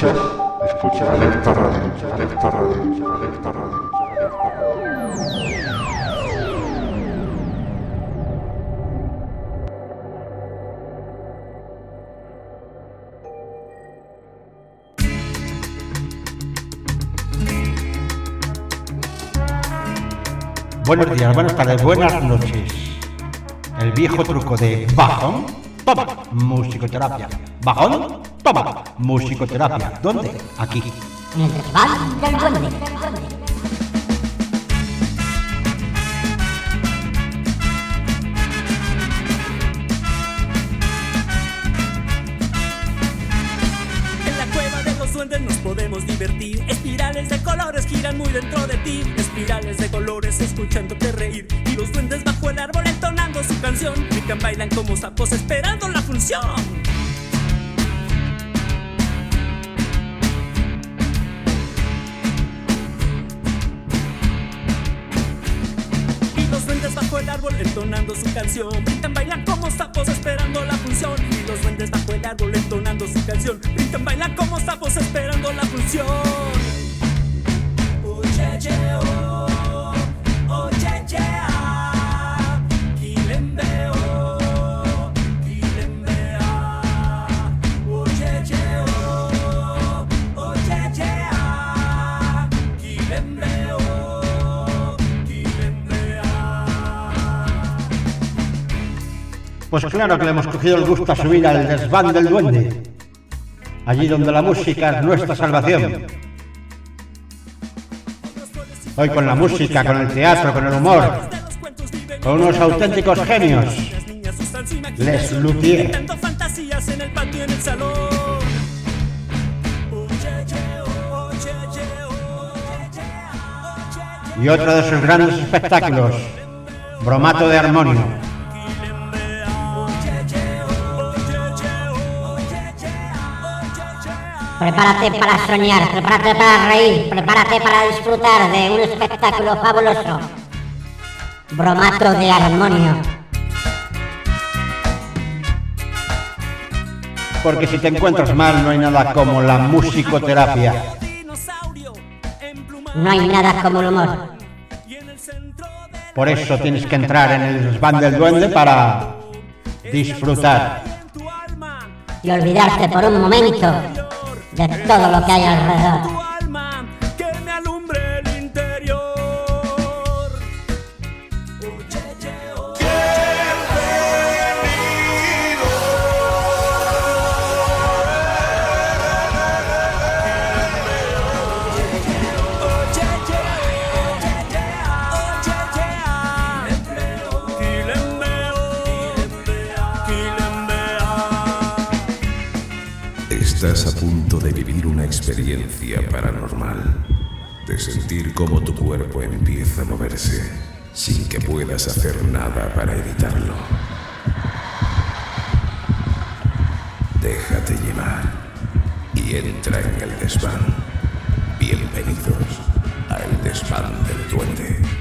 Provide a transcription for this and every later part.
Escuchas, escucha Alerta Radio, Alerta Radio, Alerta Radio. Buenos días, buenas tardes, buenas noches. El viejo truco de bajón, toma, musicoterapia. Bajón, toma, musicoterapia. ¿Dónde? Aquí. En el desván del duende. En la cueva de los duendes nos podemos divertir. Espirales de colores giran muy dentro de ti. Espirales de colores escuchándote reír. Y los duendes bajo el árbol entonando su canción. Pican, bailan como sapos esperando la función. Árbol entonando su canción. Brincan, bailan como sapos esperando la función. Y los duendes bajo el árbol entonando su canción. Brincan, bailan como sapos esperando la función. Pues claro que le hemos cogido el gusto a subir al desván del duende. Allí donde la música es nuestra salvación. Hoy con la música, con el teatro, con el humor, con unos auténticos genios. Les Luthier. Y otro de sus grandes espectáculos, Bromato de Armonio. Prepárate para soñar, prepárate para reír, prepárate para disfrutar de un espectáculo fabuloso. Bromato de armonio. Porque si te encuentras mal no hay nada como la musicoterapia. No hay nada como el humor. Por eso tienes que entrar en el desván del duende para disfrutar. Y olvidarte por un momento de todo lo que hay alrededor. Estás a punto de vivir una experiencia paranormal, de sentir cómo tu cuerpo empieza a moverse sin que puedas hacer nada para evitarlo. Déjate llevar y entra en el desván. Bienvenidos al desván del duende.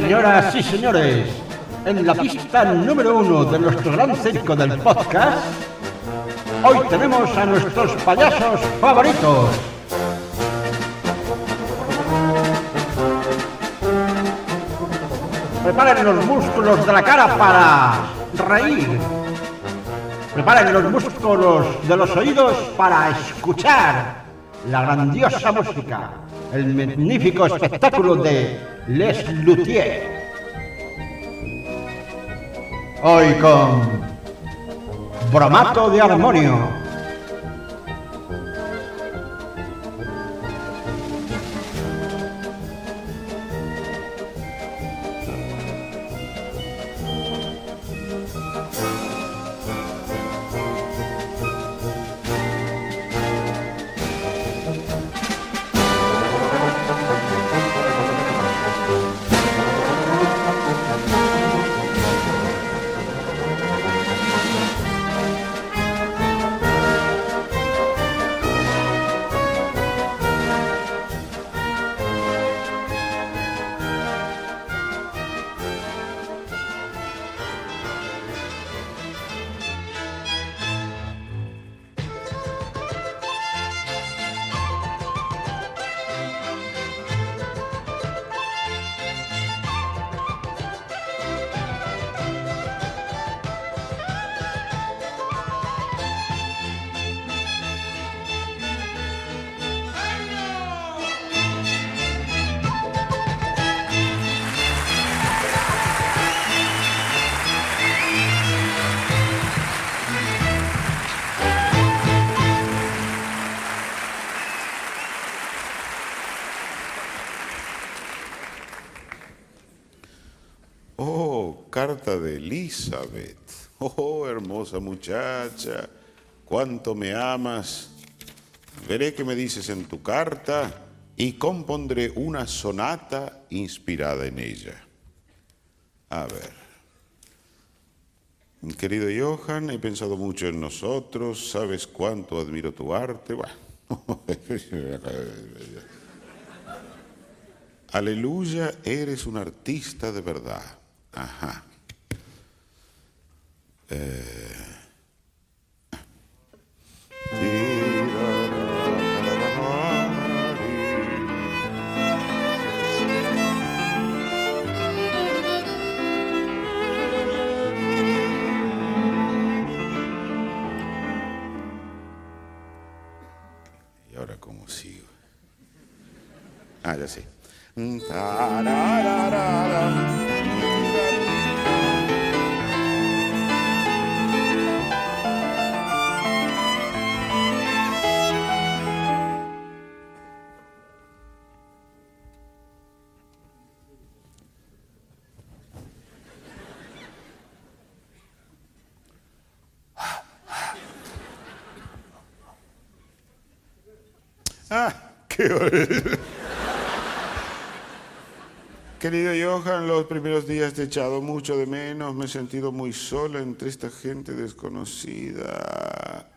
Señoras y señores, en la pista número uno de nuestro gran circo del podcast, hoy tenemos a nuestros payasos favoritos. Preparen los músculos de la cara para reír. Preparen los músculos de los oídos para escuchar la grandiosa música, el magnífico espectáculo de Les Luthier. Hoy con Bromato de Armonio. Elizabeth. Oh, hermosa muchacha, cuánto me amas. Veré qué me dices en tu carta y compondré una sonata inspirada en ella. A ver. Querido Johan, he pensado mucho en nosotros, sabes cuánto admiro tu arte. Aleluya, eres un artista de verdad. Ajá. ¿Y ahora cómo sigo? Ah, ya sé. Querido Johan, los primeros días te he echado mucho de menos, me he sentido muy sola entre esta gente desconocida.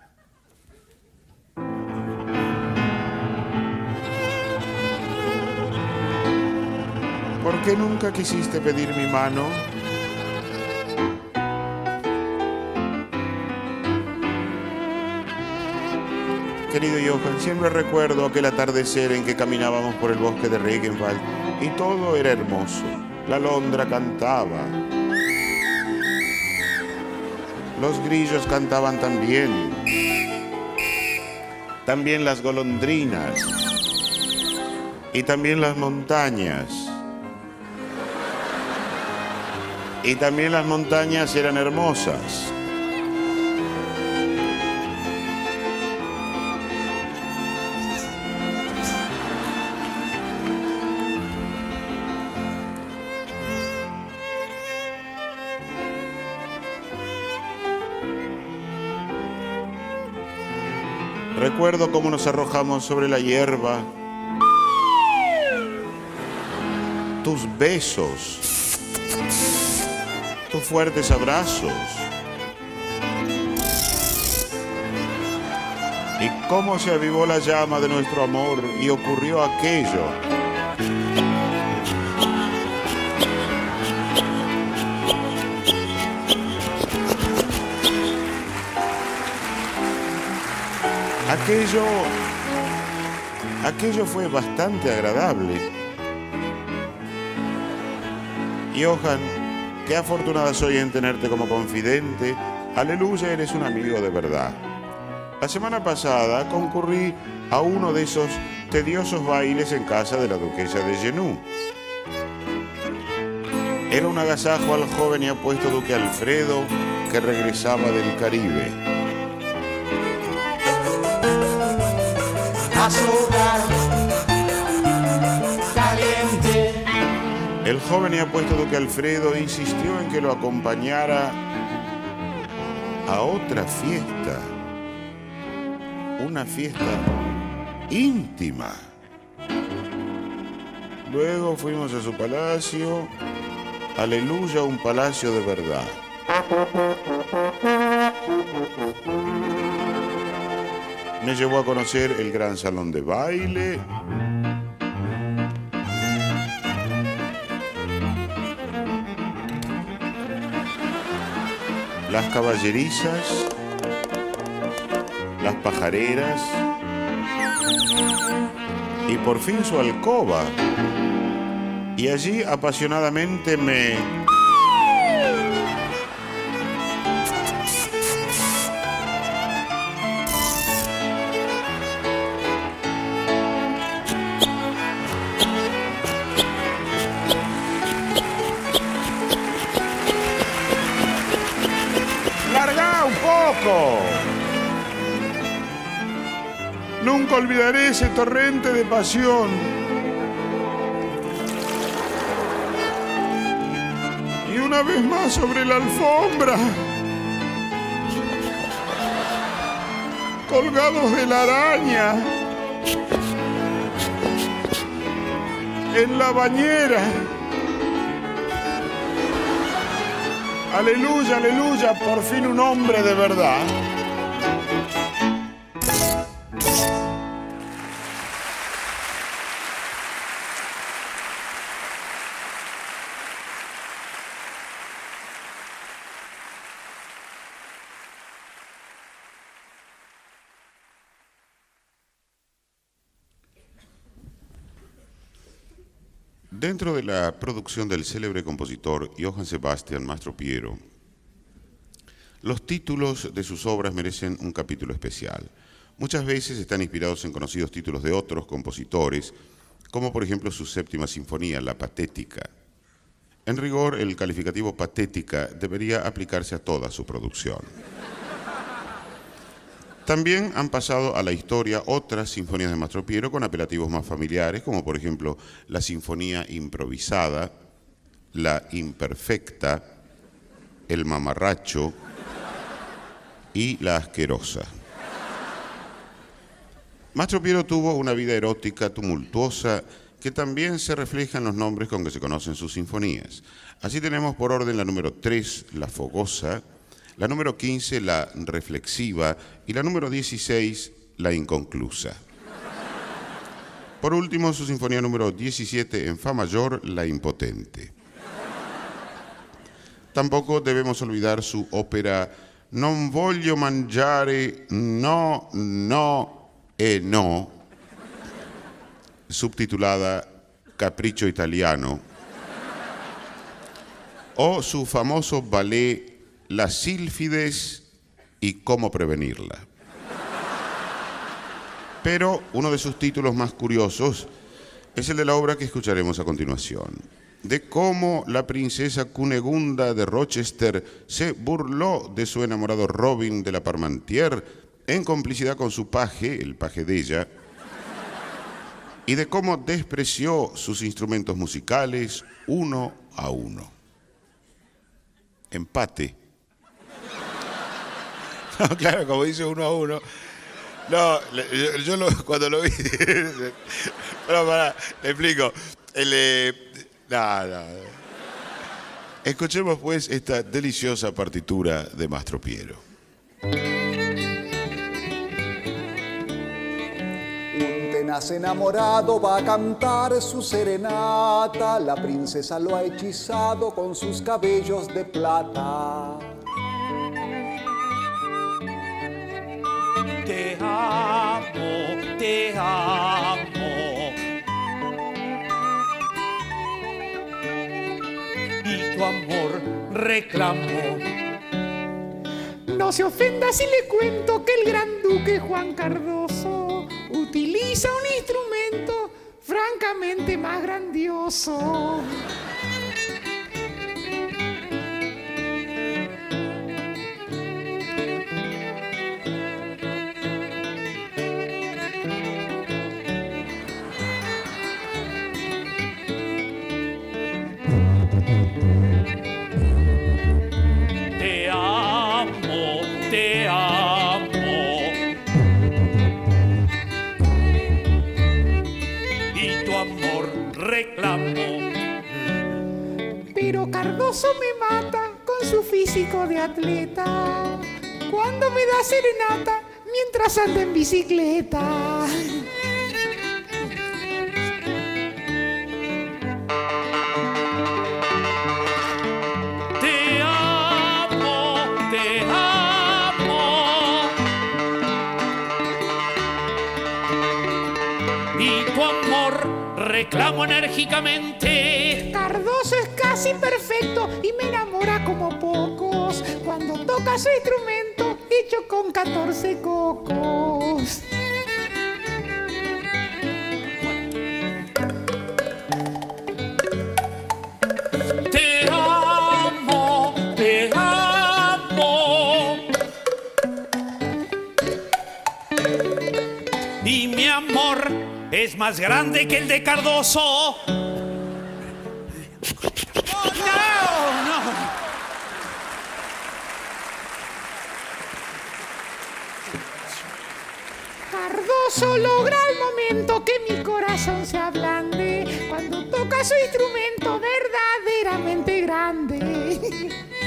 ¿Por qué nunca quisiste pedir mi mano? Querido Johan, siempre recuerdo aquel atardecer en que caminábamos por el bosque de Regenwald y todo era hermoso. La alondra cantaba. Los grillos cantaban también. También las golondrinas. Y también las montañas. Y también las montañas eran hermosas. Recuerdo cómo nos arrojamos sobre la hierba. Tus besos. Tus fuertes abrazos. Y cómo se avivó la llama de nuestro amor y ocurrió aquello. Aquello, aquello fue bastante agradable. Johan, qué afortunada soy en tenerte como confidente. Aleluya, eres un amigo de verdad. La semana pasada concurrí a uno de esos tediosos bailes en casa de la duquesa de Genú. Era un agasajo al joven y apuesto duque Alfredo que regresaba del Caribe. El joven y apuesto duque Alfredo insistió en que lo acompañara a otra fiesta. Una fiesta íntima. Luego fuimos a su palacio. Aleluya, un palacio de verdad. Me llevó a conocer el gran salón de baile. Las caballerizas. Las pajareras. Y por fin su alcoba. Y allí apasionadamente me... torrente de pasión. Y una vez más sobre la alfombra. Colgados de la araña. En la bañera. Aleluya, aleluya, por fin un hombre de verdad. Dentro de la producción del célebre compositor Johann Sebastian Mastropiero, los títulos de sus obras merecen un capítulo especial. Muchas veces están inspirados en conocidos títulos de otros compositores, como por ejemplo su séptima sinfonía, La Patética. En rigor, el calificativo patética debería aplicarse a toda su producción. También han pasado a la historia otras sinfonías de Mastro Piero con apelativos más familiares, como por ejemplo la Sinfonía Improvisada, la Imperfecta, el Mamarracho y la Asquerosa. Mastro Piero tuvo una vida erótica tumultuosa que también se refleja en los nombres con que se conocen sus sinfonías. Así tenemos por orden la número 3, la Fogosa, la número 15, la reflexiva, y la número 16, la inconclusa. Por último, su sinfonía número 17 en Fa mayor, la impotente. Tampoco debemos olvidar su ópera Non voglio mangiare, no, no e no, subtitulada Capricho Italiano, o su famoso ballet las sílfides y cómo prevenirla. Pero uno de sus títulos más curiosos es el de la obra que escucharemos a continuación, de cómo la princesa Cunegunda de Rochester se burló de su enamorado Robin de la Parmentier en complicidad con su paje, el paje de ella, y de cómo despreció sus instrumentos musicales uno a uno. Empate claro, como dice uno a uno. No, yo, lo- cuando lo vi. Pero pará, le explico. El, eh. Escuchemos pues esta deliciosa partitura de Mastro Piero. Un tenaz enamorado va a cantar su serenata, la princesa lo ha hechizado con sus cabellos de plata. Te amo, te amo. Y tu amor reclamo. No se ofenda si le cuento que el gran duque Juan Cardoso utiliza un instrumento francamente más grandioso. Cardoso me mata con su físico de atleta. Cuando me da serenata mientras anda en bicicleta. Te amo, te amo. Y tu amor reclamo enérgicamente. Perfecto y me enamora como pocos. Cuando toca su instrumento hecho con 14 cocos. Te amo, te amo. Y mi amor es más grande que el de Cardoso. Cardoso logra el momento que mi corazón se ablande cuando toca su instrumento verdaderamente grande.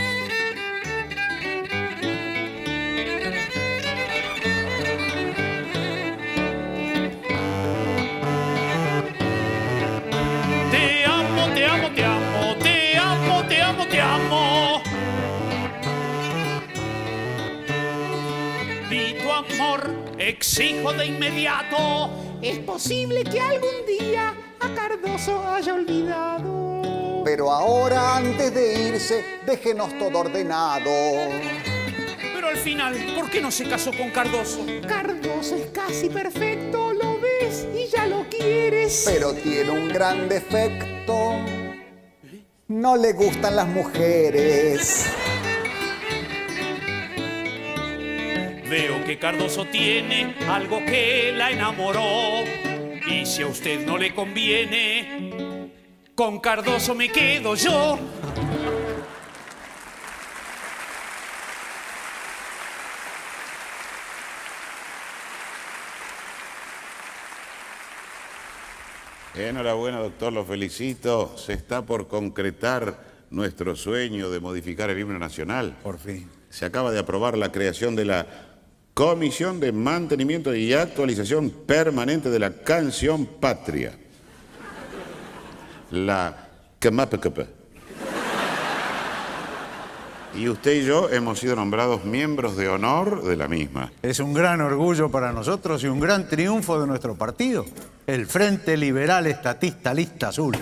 exijo de inmediato. Es posible que algún día a Cardoso haya olvidado. Pero ahora antes de irse, déjenos todo ordenado. Pero al final, ¿por qué no se casó con Cardoso? Cardoso es casi perfecto, lo ves y ya lo quieres. Pero tiene un gran defecto. No le gustan las mujeres. Veo que Cardoso tiene algo que la enamoró. Y si a usted no le conviene, con Cardoso me quedo yo. Enhorabuena, doctor, lo felicito. Se está por concretar nuestro sueño de modificar el himno nacional. Por fin. Se acaba de aprobar la creación de la Comisión de Mantenimiento y Actualización Permanente de la Canción Patria. La KMAPKP. Y usted y yo hemos sido nombrados miembros de honor de la misma. Es un gran orgullo para nosotros y un gran triunfo de nuestro partido, el Frente Liberal Estatista Lista Azul.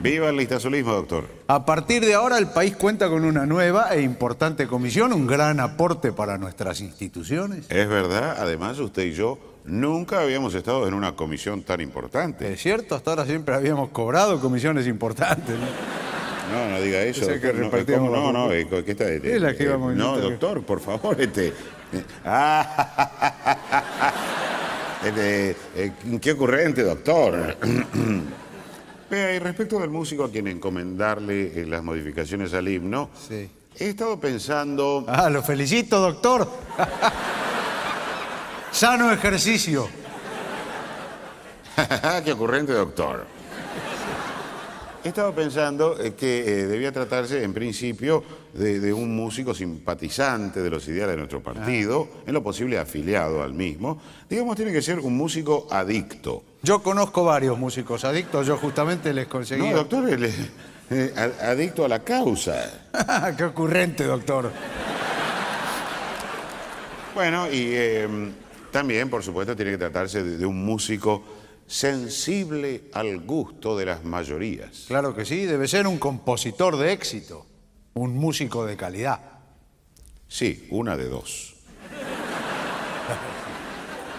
Viva el listazulismo, doctor. A partir de ahora el país cuenta con una nueva e importante comisión, un gran aporte para nuestras instituciones. Es verdad, además usted y yo nunca habíamos estado en una comisión tan importante. Es cierto, hasta ahora siempre habíamos cobrado comisiones importantes. ¿no? No, no diga eso. Que no, no, no, eh, ¿qué está? Es la que eh, No, doctor, por favor, este. ah, este, eh, qué ocurrente, doctor. Vea, y respecto del músico a quien encomendarle eh, las modificaciones al himno, Sí. he estado pensando. Ah, lo felicito, doctor. Sano ejercicio. qué ocurrente, doctor. He estado pensando eh, que eh, debía tratarse, en principio, de, de un músico simpatizante de los ideales de nuestro partido, en lo posible afiliado al mismo. Digamos, tiene que ser un músico adicto. Yo conozco varios músicos adictos, yo justamente les conseguí. No, doctor, él es, eh, adicto a la causa. Qué ocurrente, doctor. Bueno, y eh, también, por supuesto, tiene que tratarse de, de un músico sensible al gusto de las mayorías. Claro que sí, debe ser un compositor de éxito, un músico de calidad. Sí, una de dos.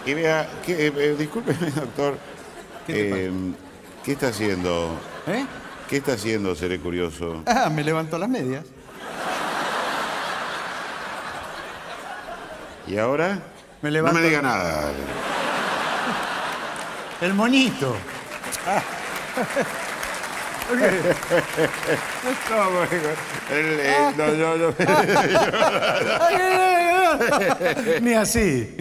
Y vea, que, eh, eh, discúlpeme, doctor. ¿Qué te eh, ¿Qué está haciendo? ¿Eh? ¿Qué está haciendo, seré curioso? Ah, me levantó las medias. ¿Y ahora? Me no levanto- me diga nada. El moñito. No, bueno, el, eh, Ah. no, yo- yo-. Ni así.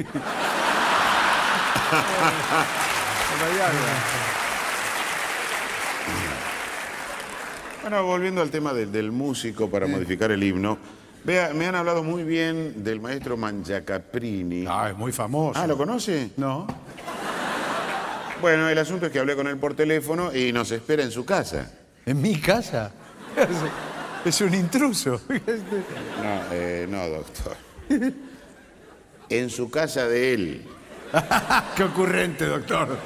Bueno, volviendo al tema del, del músico para modificar el himno, vea, me han hablado muy bien del maestro Mangiacaprini. Ah, es muy famoso. Ah, ¿lo conoce? No. Bueno, el asunto es que hablé con él por teléfono y nos espera en su casa. ¿En mi casa? Es un intruso. No, eh, no, doctor. En su casa de él. Qué ocurrente, doctor.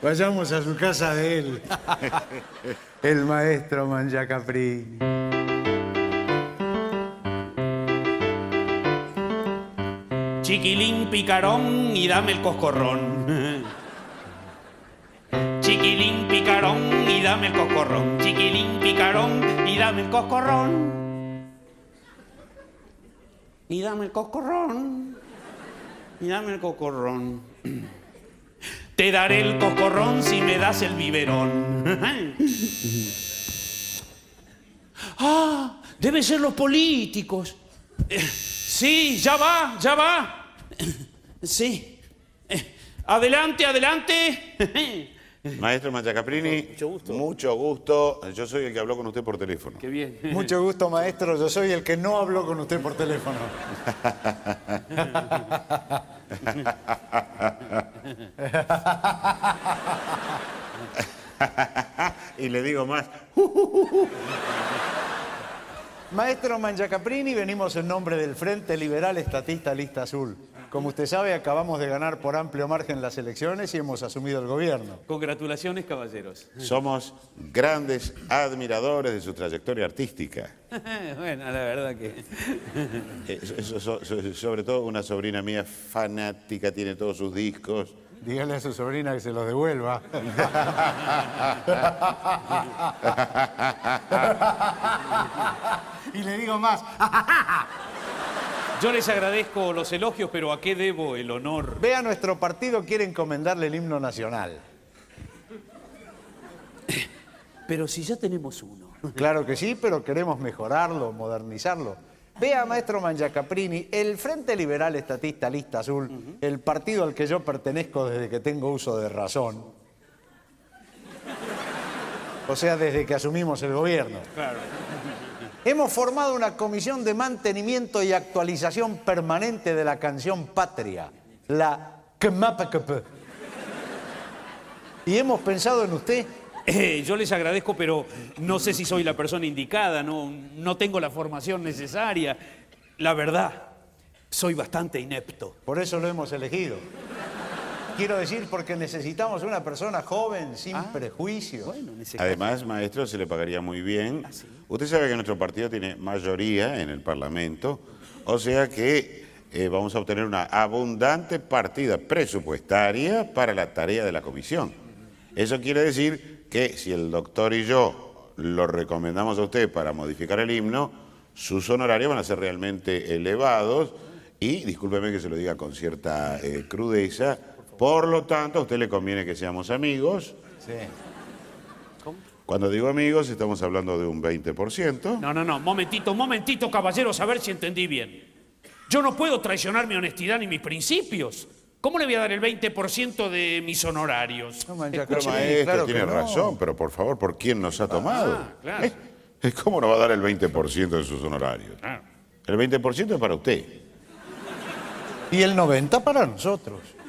Vayamos a su casa de él. El maestro Mangiacapri. Chiquilín picarón y dame el coscorrón. Y dame el coscorrón. Chiquilín picarón y dame el coscorrón. Y dame el coscorrón. Y dame el coscorrón. Te daré el coscorrón si me das el biberón. Ah, deben ser los políticos. Eh, Sí, ya va, ya va. Sí. Eh, adelante, adelante. Maestro Mangiacaprini, mucho gusto. Mucho gusto. Yo soy el que habló con usted por teléfono. Qué bien. Mucho gusto, maestro. Yo soy el que no habló con usted por teléfono. y le digo más. Maestro Mangiacaprini, venimos en nombre del Frente Liberal Estatista Lista Azul. Como usted sabe, acabamos de ganar por amplio margen las elecciones y hemos asumido el gobierno. Congratulaciones, caballeros. Somos grandes admiradores de su trayectoria artística. bueno, la verdad que... Eh, so- so- so- sobre todo una sobrina mía fanática, tiene todos sus discos. Dígale a su sobrina que se los devuelva. y le digo más. Yo les agradezco los elogios, pero ¿a qué debo el honor? Vea, nuestro partido quiere encomendarle el himno nacional. Pero si ya tenemos uno. Claro que sí, pero queremos mejorarlo, modernizarlo. Vea, maestro Mangiacaprini, el Frente Liberal Estatista Lista Azul, el partido al que yo pertenezco desde que tengo uso de razón. O sea, desde que asumimos el gobierno. Claro. Hemos formado una comisión de mantenimiento y actualización permanente de la canción Patria, la KMAPKP. Y hemos pensado en usted. Eh, yo les agradezco, pero no sé si soy la persona indicada, no, no tengo la formación necesaria. La verdad, soy bastante inepto. Por eso lo hemos elegido. Quiero decir, porque necesitamos una persona joven, sin prejuicios. Además, maestro, se le pagaría muy bien. Usted sabe que nuestro partido tiene mayoría en el Parlamento, o sea que eh, vamos a obtener una abundante partida presupuestaria para la tarea de la comisión. Eso quiere decir que si el doctor y yo lo recomendamos a usted para modificar el himno, sus honorarios van a ser realmente elevados y, discúlpeme que se lo diga con cierta eh, crudeza, por lo tanto, a usted le conviene que seamos amigos. Sí. Cuando digo amigos, estamos hablando de un 20%. No, no, no, momentito, momentito, caballeros, a ver si entendí bien. Yo no puedo traicionar mi honestidad ni mis principios. ¿Cómo le voy a dar el 20% de mis honorarios? Pero Escúcheme, maestro, claro tiene no. razón, pero por favor, ¿por quién nos ha tomado? Ah, claro. ¿Eh? ¿Cómo no va a dar el 20% de sus honorarios? Claro. El 20% es para usted. Y el 90 para nosotros.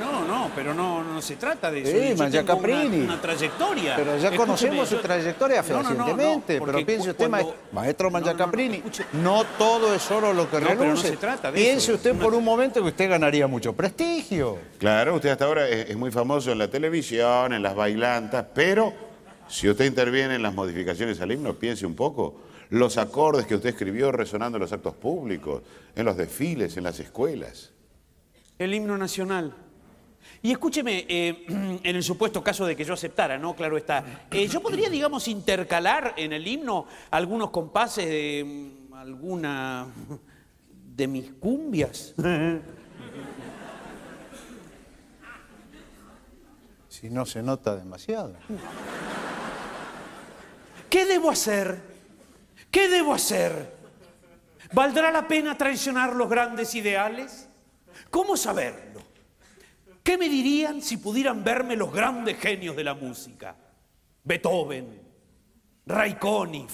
No, no, pero no, no se trata de eso. Sí, Yo Mangia tengo una- Caprini. Una, trayectoria. Pero ya Escúcheme, conocemos su yo- trayectoria No, no, no, no, fehacientemente. porque pero piense usted, cuando- maestro, maestro Mangiacaprini, no todo es oro lo que No, pero no reluce. se trata de Piense eso. usted por un momento que usted ganaría mucho prestigio. Claro, usted hasta ahora es, es muy famoso en la televisión, en las bailantas, pero si usted interviene en las modificaciones al himno, piense un poco. Los acordes que usted escribió resonando en los actos públicos, en los desfiles, en las escuelas. El himno nacional. Y escúcheme, eh, en el supuesto caso de que yo aceptara, ¿no? Claro está. eh, yo podría, digamos, intercalar en el himno algunos compases de mm, alguna de mis cumbias. Si no se nota demasiado. ¿Qué debo hacer? ¿Qué debo hacer? ¿Valdrá la pena traicionar los grandes ideales? ¿Cómo saberlo? ¿Qué me dirían si pudieran verme los grandes genios de la música? Beethoven, Raikkonen,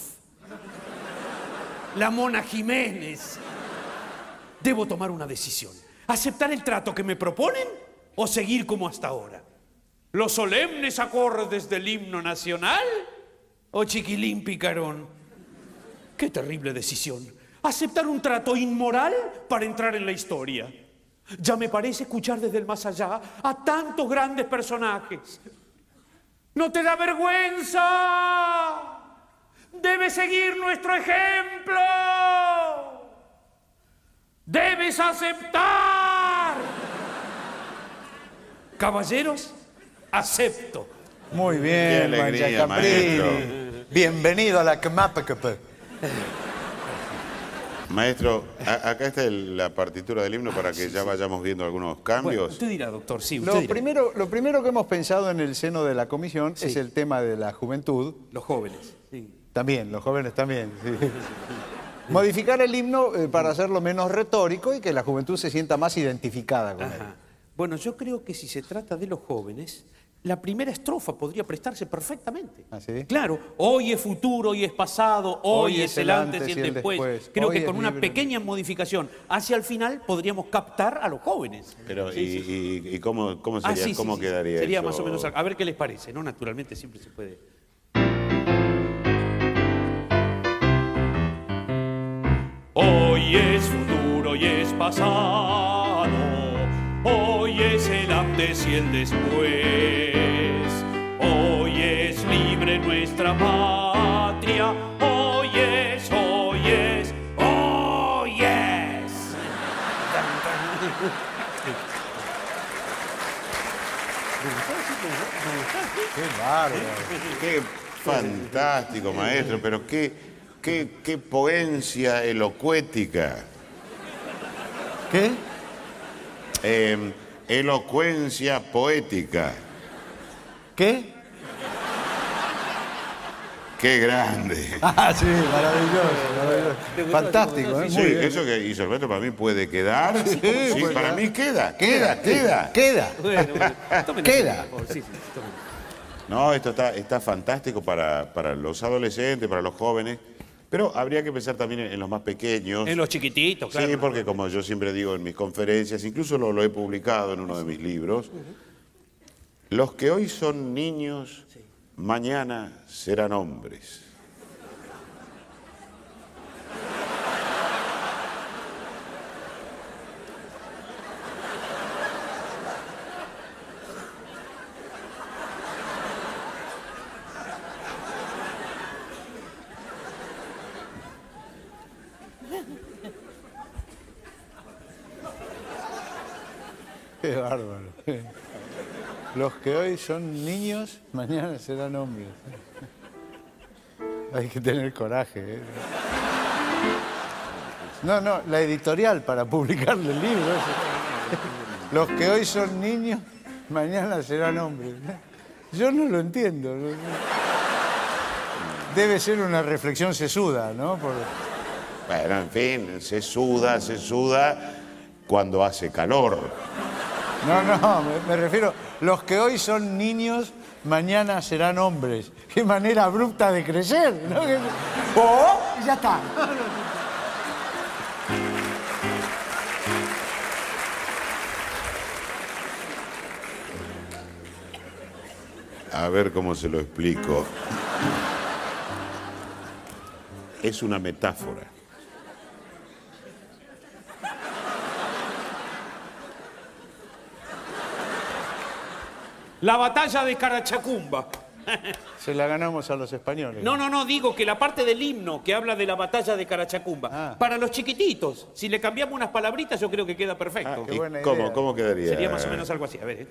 la Mona Jiménez. Debo tomar una decisión. ¿Aceptar el trato que me proponen o seguir como hasta ahora? ¿Los solemnes acordes del himno nacional o chiquilín picarón? Qué terrible decisión. Aceptar un trato inmoral para entrar en la historia. Ya me parece escuchar desde el más allá a tantos grandes personajes. ¿No te da vergüenza? Debes seguir nuestro ejemplo. Debes aceptar. Caballeros, acepto. Muy Qué bien, alegría, Mangiacaprini. maestro. Bienvenido a la KMAPKP. Maestro, a- acá está el- la partitura del himno para que ya vayamos viendo algunos cambios. Usted dirá, doctor, sí, usted Lo dirá. primero, lo primero que hemos pensado en el seno de la comisión es el tema de la juventud. Los jóvenes. sí. También, los jóvenes también. sí. Modificar el himno eh, para hacerlo menos retórico y que la juventud se sienta más identificada con él. Bueno, yo creo que si se trata de los jóvenes, la primera estrofa podría prestarse perfectamente. ¿Ah, sí? Claro, hoy es futuro, hoy es pasado, hoy, es el antes y el después. Creo hoy que con una libre. pequeña modificación hacia el final podríamos captar a los jóvenes. Pero, Sí, ¿y, sí, y- y cómo, cómo Ah, sería, cómo sí. quedaría Sería eso? más o menos. A ver qué les parece, ¿no? Naturalmente siempre se puede. Hoy es futuro, hoy es pasado, hoy antes y el después, hoy es libre nuestra patria, hoy es, hoy es, hoy es. Qué bárbaro. Qué fantástico, maestro, pero qué, qué, qué poencia elocuética. ¿Qué? Eh, elocuencia poética. ¿Qué? Qué grande. Ah, sí, maravilloso, maravilloso. Fantástico, ¿eh? Sí, Muy bien. eso que hizo Alberto para mí puede quedar. Sí, pues, para mí queda, queda, queda. Queda. Bueno, bueno, tómenlo, Queda. sí, sí. No, esto está, está fantástico para, para los adolescentes, para los jóvenes, pero habría que pensar también en, en los más pequeños. En los chiquititos, claro. Sí, porque como yo siempre digo en mis conferencias, incluso lo, lo he publicado en uno de mis libros, los que hoy son niños, mañana serán hombres. Qué bárbaro. Los que hoy son niños, mañana serán hombres. Hay que tener coraje. ¿eh? No, no, la editorial para publicarle el libro. es- Los que hoy son niños, mañana serán hombres. Yo no lo entiendo. Debe ser una reflexión sesuda, ¿no? Por- Bueno, en fin, se suda, se suda cuando hace calor. No, no, me, me refiero, los que hoy son niños, mañana serán hombres. Qué manera abrupta de crecer, ¿no? ¡Oh! ya está. A ver cómo se lo explico. Es una metáfora. La batalla de Carachacumba. Se la ganamos a los españoles. No, no, no, digo que la parte del himno que habla de la batalla de Carachacumba, Ah. para los chiquititos, si le cambiamos unas palabritas, yo creo que queda perfecto. ¿Y buena cómo, idea. cómo quedaría? Sería más o menos algo así, a ver. ¿eh?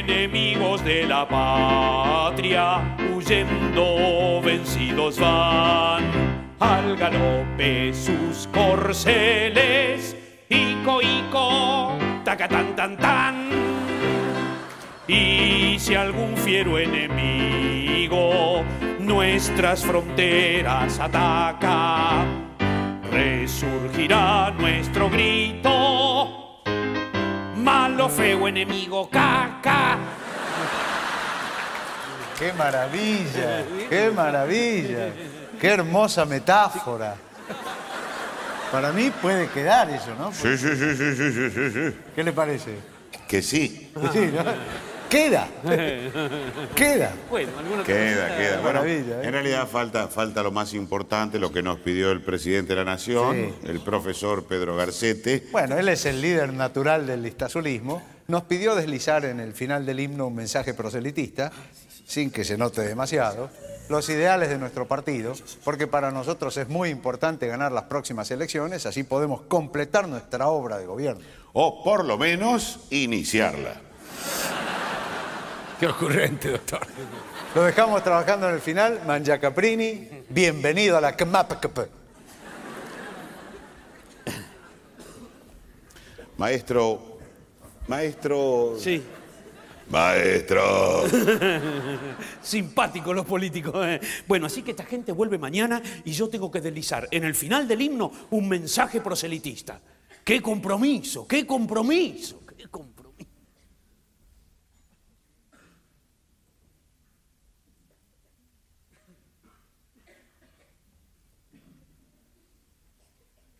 Enemigos de la patria, huyendo vencidos van, al galope sus corceles, ico, ico, taca, tan, tan, tan. Y si algún fiero enemigo nuestras fronteras ataca, resurgirá nuestro grito. Malo, feo enemigo, caca. ¡Qué maravilla! ¡Qué maravilla! ¡Qué hermosa metáfora! Para mí puede quedar eso, ¿no? Sí, sí, sí, sí, sí, sí, sí, sí. ¿Qué le parece? Que sí. Sí, ¿no? ¡Queda! ¡Queda! Bueno, alguna Queda, queda. Bueno, maravilla, ¿eh? en realidad falta, falta lo más importante, lo que nos pidió el presidente de la Nación, Sí. el profesor Pedro Garcete. Bueno, él es el líder natural del listazulismo. Nos pidió deslizar en el final del himno un mensaje proselitista, sin que se note demasiado, los ideales de nuestro partido, porque para nosotros es muy importante ganar las próximas elecciones, así podemos completar nuestra obra de gobierno. O por lo menos iniciarla. Qué ocurrente, doctor. Lo dejamos trabajando en el final. Manja Caprini, bienvenido a la CMAPCP. Maestro, maestro, Sí. Maestro. Simpáticos los políticos. eh. Bueno, así que esta gente vuelve mañana y yo tengo que deslizar en el final del himno un mensaje proselitista. ¡Qué compromiso! ¡Qué compromiso! ¡Qué compromiso!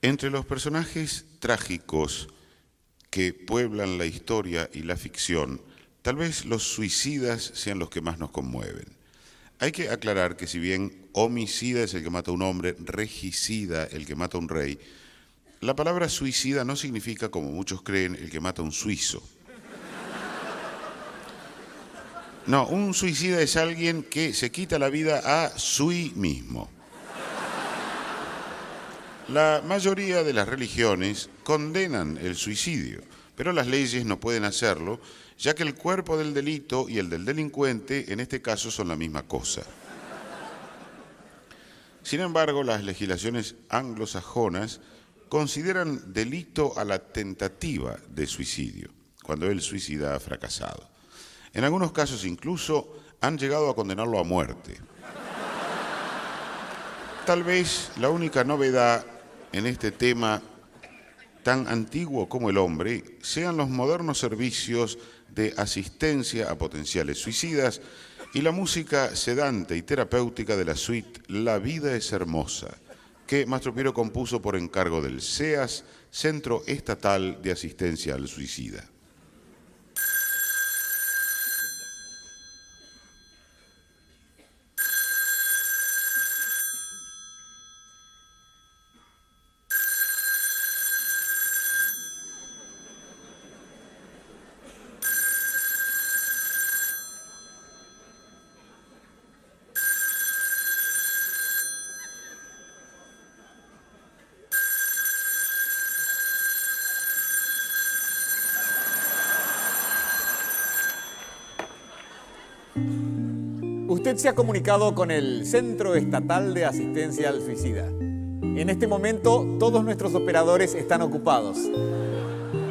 Entre los personajes trágicos que pueblan la historia y la ficción, tal vez los suicidas sean los que más nos conmueven. Hay que aclarar que si bien homicida es el que mata a un hombre, regicida el que mata a un rey, la palabra suicida no significa, como muchos creen, el que mata a un suizo. No, un suicida es alguien que se quita la vida a sí mismo. La mayoría de las religiones condenan el suicidio, pero las leyes no pueden hacerlo, ya que el cuerpo del delito y el del delincuente en este caso son la misma cosa. Sin embargo, las legislaciones anglosajonas consideran delito a la tentativa de suicidio, cuando el suicida ha fracasado. En algunos casos incluso han llegado a condenarlo a muerte. Tal vez la única novedad en este tema tan antiguo como el hombre sean los modernos servicios de asistencia a potenciales suicidas y la música sedante y terapéutica de la suite La vida es hermosa, que Mastro Piero compuso por encargo del CEAS, Centro Estatal de Asistencia al Suicida. Usted se ha comunicado con el Centro Estatal de Asistencia al Suicida. En este momento todos nuestros operadores están ocupados.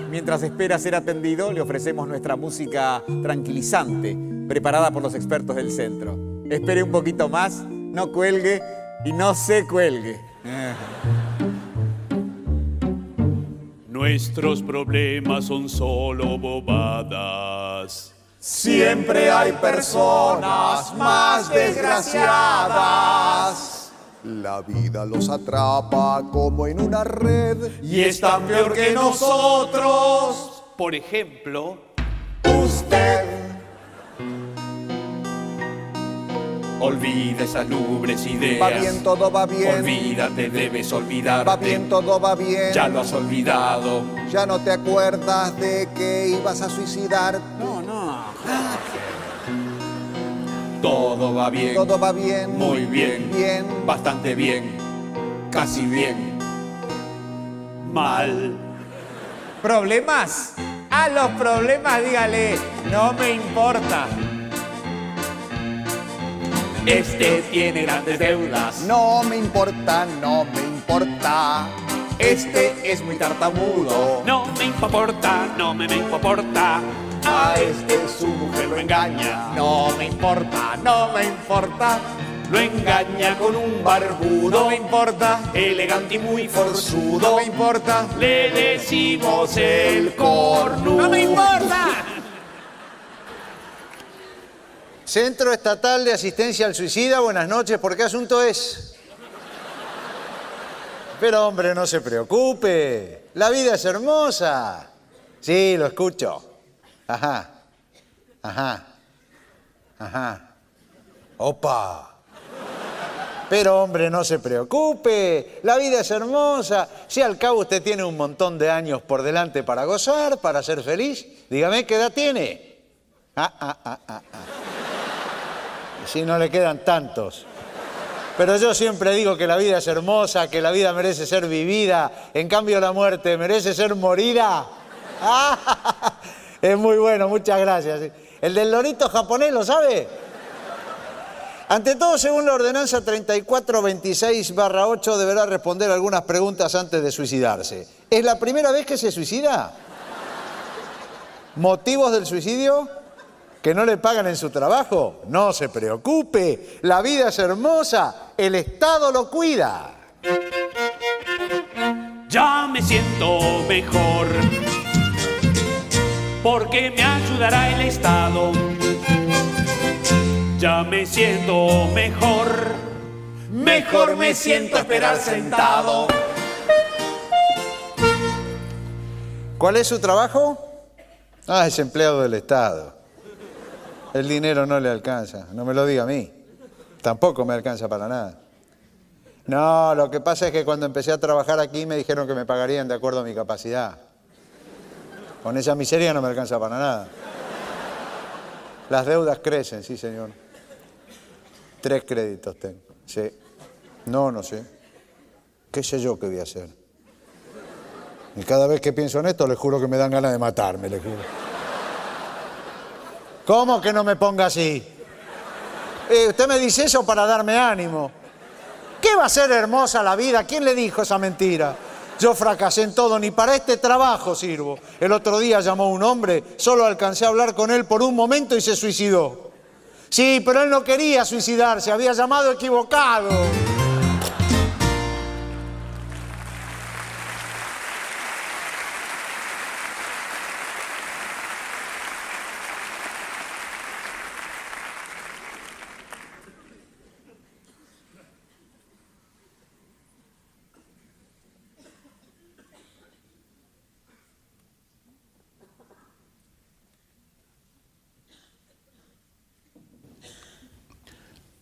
Mientras espera ser atendido, le ofrecemos nuestra música tranquilizante, preparada por los expertos del centro. Espere un poquito más, no cuelgue y no se cuelgue. Nuestros problemas son solo bobadas. Siempre hay personas más desgraciadas. La vida los atrapa como en una red Y están peor que nosotros. Por ejemplo, usted. olvida esas lubres ideas. Va bien, todo va bien. Olvídate, debes olvidarte. Va bien, todo va bien. Ya lo has olvidado. Ya no te acuerdas de que ibas a suicidar. No, no. Todo va bien. Todo va bien. Muy bien. Bien. Bastante bien. Casi bien. Mal. ¿Problemas? A los problemas dígale, no me importa. Este tiene grandes deudas. No me importa, no me importa. Este es muy tartamudo. No me importa, no me, me importa. A este su mujer lo engaña. No me importa, no me importa. Lo engaña con un barbudo. No me importa. Elegante y muy No forzudo. me importa. Le decimos el cornudo. No me importa. Centro Estatal de Asistencia al Suicida, buenas noches. ¿Por qué asunto es? Pero hombre, no se preocupe. La vida es hermosa. Sí, lo escucho. Ajá. Ajá. Ajá. Opa. Pero hombre, no se preocupe. La vida es hermosa. Si al cabo usted tiene un montón de años por delante para gozar, para ser feliz, dígame qué edad tiene. Ah, ah, ah, ah, ah. Si no le quedan tantos. Pero yo siempre digo que la vida es hermosa, que la vida merece ser vivida, en cambio la muerte merece ser morida. Ah, es muy bueno, muchas gracias. El del lorito japonés, ¿lo sabe? Ante todo, según la ordenanza 3426-8, deberá responder algunas preguntas antes de suicidarse. ¿Es la primera vez que se suicida? ¿Motivos del suicidio? ¿Que no le pagan en su trabajo? No se preocupe, la vida es hermosa, el Estado lo cuida. Ya me siento mejor, porque me ayudará el Estado. Ya me siento mejor, Mejor me siento a esperar sentado. ¿Cuál es su trabajo? Ah, es empleado del Estado. El dinero no le alcanza, no me lo diga a mí. Tampoco me alcanza para nada. No, lo que pasa es que cuando empecé a trabajar aquí me dijeron que me pagarían de acuerdo a mi capacidad. Con esa miseria no me alcanza para nada. Las deudas crecen, sí, señor. Tres créditos tengo. Sí. No, no sé. ¿Qué sé yo qué voy a hacer? Y cada vez que pienso en esto, les juro que me dan ganas de matarme, les juro. ¿Cómo que no me ponga así? Eh, usted me dice eso para darme ánimo. ¿Qué va a ser hermosa la vida? ¿Quién le dijo esa mentira? Yo fracasé en todo, ni para este trabajo sirvo. El otro día llamó un hombre, solo alcancé a hablar con él por un momento y se suicidó. Sí, pero él no quería suicidarse, había llamado equivocado.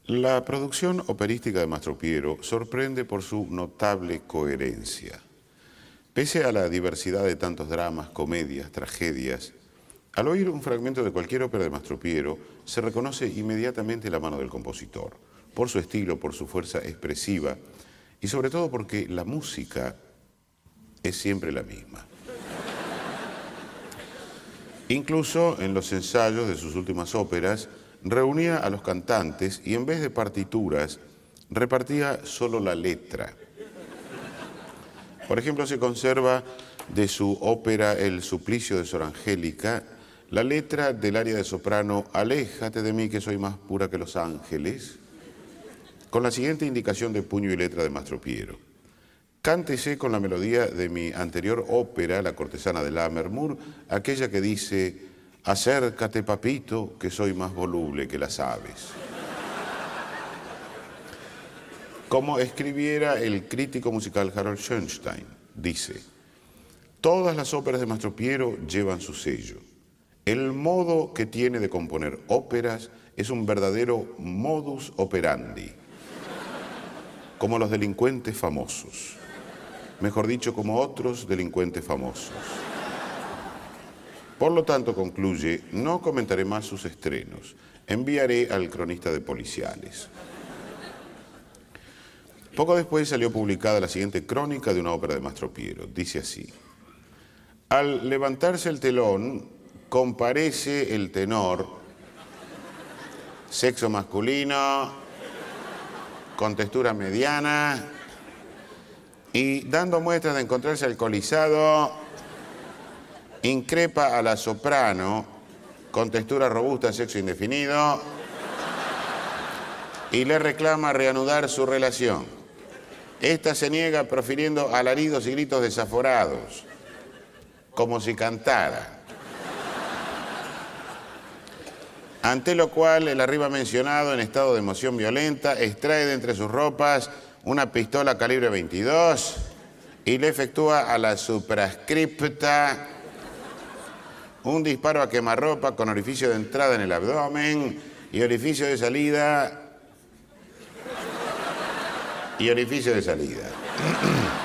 La producción operística de Mastro Piero sorprende por su notable coherencia. Pese a la diversidad de tantos dramas, comedias, tragedias, al oír un fragmento de cualquier ópera de Mastro Piero, se reconoce inmediatamente la mano del compositor, por su estilo, por su fuerza expresiva y sobre todo porque la música es siempre la misma. Incluso en los ensayos de sus últimas óperas, reunía a los cantantes y en vez de partituras, repartía solo la letra. Por ejemplo, se conserva de su ópera El suplicio de Sor Angélica la letra del área de soprano Aléjate de mí que soy más pura que los ángeles, con la siguiente indicación de puño y letra de Mastro Piero. Cántese con la melodía de mi anterior ópera, La cortesana de Lammermoor, aquella que dice Acércate, papito, que soy más voluble que las aves. Como escribiera el crítico musical Harold Schoenstein, dice, todas las óperas de Mastro Piero llevan su sello. El modo que tiene de componer óperas es un verdadero modus operandi, como los delincuentes famosos, mejor dicho, como otros delincuentes famosos. Por lo tanto, concluye, no comentaré más sus estrenos, enviaré al cronista de policiales. Poco después salió publicada la siguiente crónica de una ópera de Mastro Piero. Dice así, al levantarse el telón, comparece el tenor, sexo masculino, con textura mediana, y dando muestras de encontrarse alcoholizado, increpa a la soprano con textura robusta, sexo indefinido, y le reclama reanudar su relación. Esta se niega profiriendo alaridos y gritos desaforados, como si cantara. Ante lo cual, el arriba mencionado, en estado de emoción violenta, extrae de entre sus ropas una pistola calibre 22 y le efectúa a la suprascripta un disparo a quemarropa con orificio de entrada en el abdomen y orificio de salida y orificio de salida.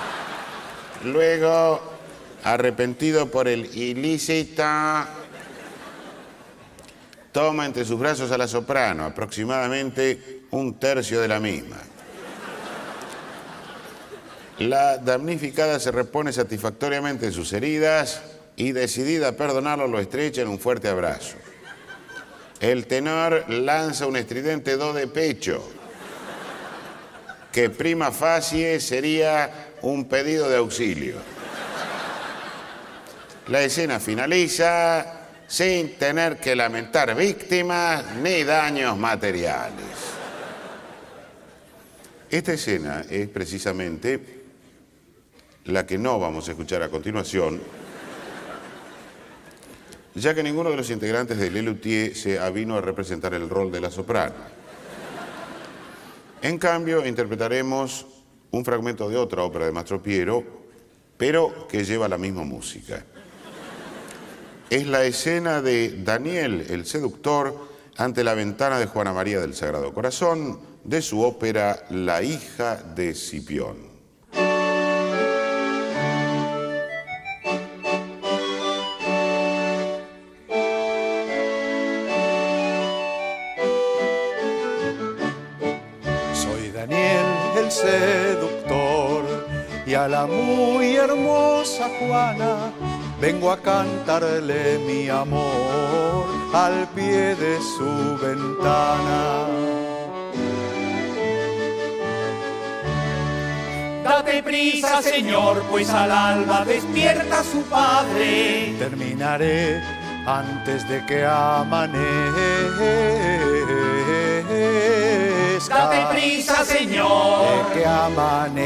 Luego, arrepentido por el ilícito, toma entre sus brazos a la soprano, aproximadamente un tercio de la misma. La damnificada se repone satisfactoriamente de sus heridas y decidida a perdonarlo lo estrecha en un fuerte abrazo. El tenor lanza un estridente do de pecho que prima facie sería un pedido de auxilio. La escena finaliza, sin tener que lamentar víctimas ni daños materiales. Esta escena es precisamente la que no vamos a escuchar a continuación, ya que ninguno de los integrantes de Lelutier se avino a representar el rol de la soprano. En cambio, interpretaremos un fragmento de otra ópera de Mastro Piero, pero que lleva la misma música. Es la escena de Daniel el seductor ante la ventana de Juana María del Sagrado Corazón de su ópera La hija de Cipión. A la muy hermosa Juana vengo a cantarle mi amor al pie de su ventana. Date prisa, Señor, pues al alba despierta su padre. Terminaré antes de que amanezca. Date prisa, Señor. De que amanezca.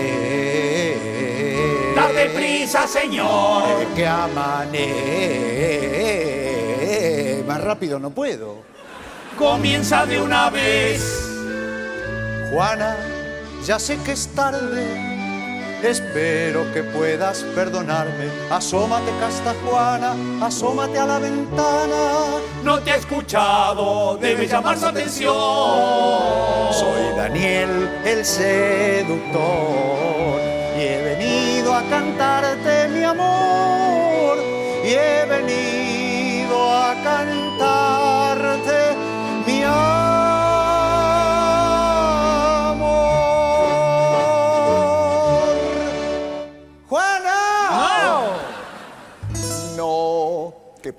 Date prisa, Señor. De que amanezca. Más rápido no puedo. Comienza de una vez. Juana, ya sé que es tarde. Espero que puedas perdonarme. Asómate, casta Juana, asómate a la ventana. No te ha escuchado, debe llamar su atención. Soy Daniel el seductor y he venido a cantarte mi amor. Y he venido a cantarte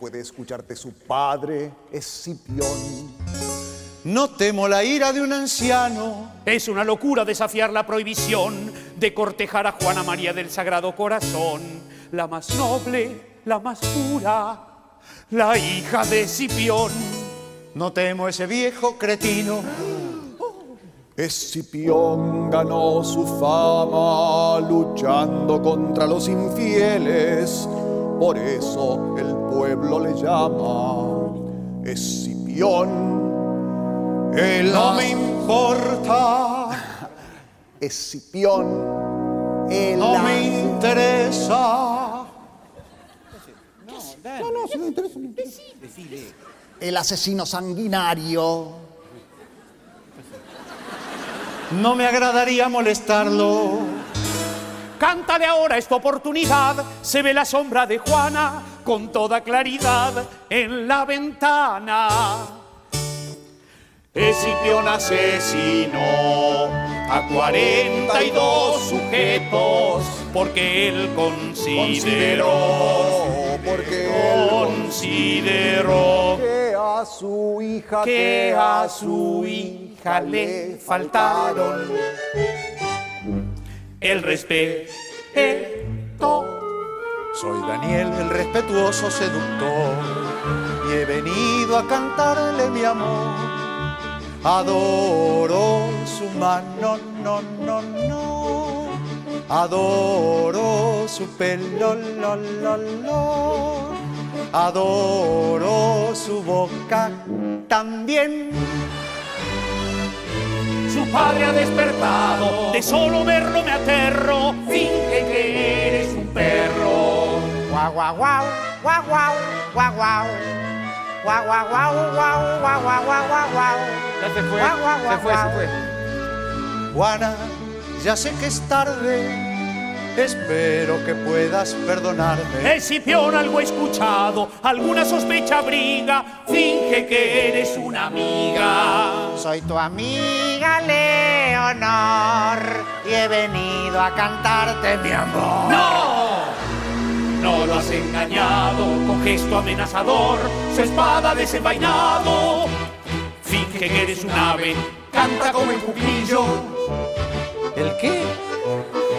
puede escucharte su padre, Escipión. No temo la ira de un anciano. Es una locura desafiar la prohibición de cortejar a Juana María del Sagrado Corazón, la más noble, la más pura, la hija de Cipión. No temo ese viejo cretino. Escipión ganó su fama luchando contra los infieles. Por eso el pueblo le llama Escipión. El No me importa, Escipión. No me interesa. No, no, sí me interesa. me interesa. El asesino sanguinario. No me agradaría molestarlo. Cántale ahora, es tu oportunidad. Se ve la sombra de Juana con toda claridad en la ventana. Escipión asesinó a 42 sujetos porque él consideró, porque él consideró que a su hija que a su hija le faltaron el respeto. Soy Daniel, el respetuoso seductor, y he venido a cantarle mi amor. Adoro su mano, no, no, no. Adoro su pelo, lo, lo, lo. Adoro su boca también su padre ha despertado. De solo verlo me aterro, finge que eres un perro. Guau, guau, guau, guau, guau, guau, guau. Guau, guau, guau, guau, guau, guau, guau, guau. Ya se fue, guau, guau, se fue, se. Juana, ya sé que es tarde Espero que puedas perdonarme. Escipión algo escuchado, alguna sospecha abriga. Finge que eres una amiga. Soy tu amiga Leonor y he venido a cantarte mi amor. ¡No! No lo has engañado con gesto amenazador, su espada desenvainado. Finge que eres un ave, canta como el cuclillo. ¿El qué?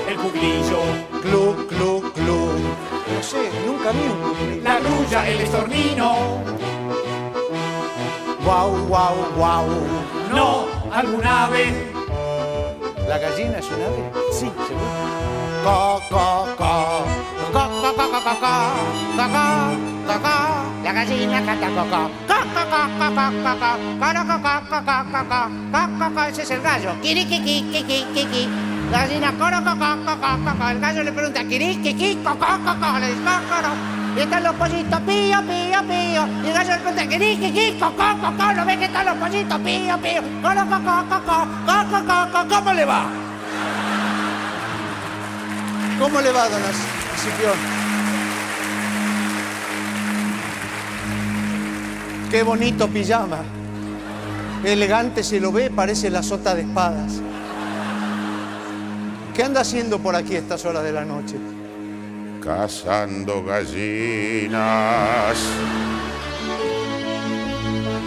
El cuclillo. Clu, clu, clu. sé, nunca vi un cumplí. La grulla, el estornino. Guau, guau, guau. No, algún ave. ¿La gallina es un ave? Sí, seguro. Co, co, co. Co, co, co, co, co, co. Co, co. La gallina canta co, co. Co, co, co, co, co, co, co. Co, co, co, co, co, co. Co, co, ese es el gallo. Kiri, ki, ki, ki, ki, ki, ki. Gallina coro, co, co, co, co, co, co. El gallo le pregunta kiri, ki, ki, co, co, co, co. Le dice co, coro. Y están los pollitos, pío, pío, pío. Y el gallo le pregunta kiri, ki, ki, co, co, co, co. ¿No ves que están los pollitos, pío, pío? Coro, co, co, co, co. Co, co, co, co. ¿Cómo le va? ¿Cómo le va, don Escipión? Qué bonito pijama. Elegante se lo ve, parece la sota de espadas. ¿Qué anda haciendo por aquí a estas horas de la noche? Cazando gallinas.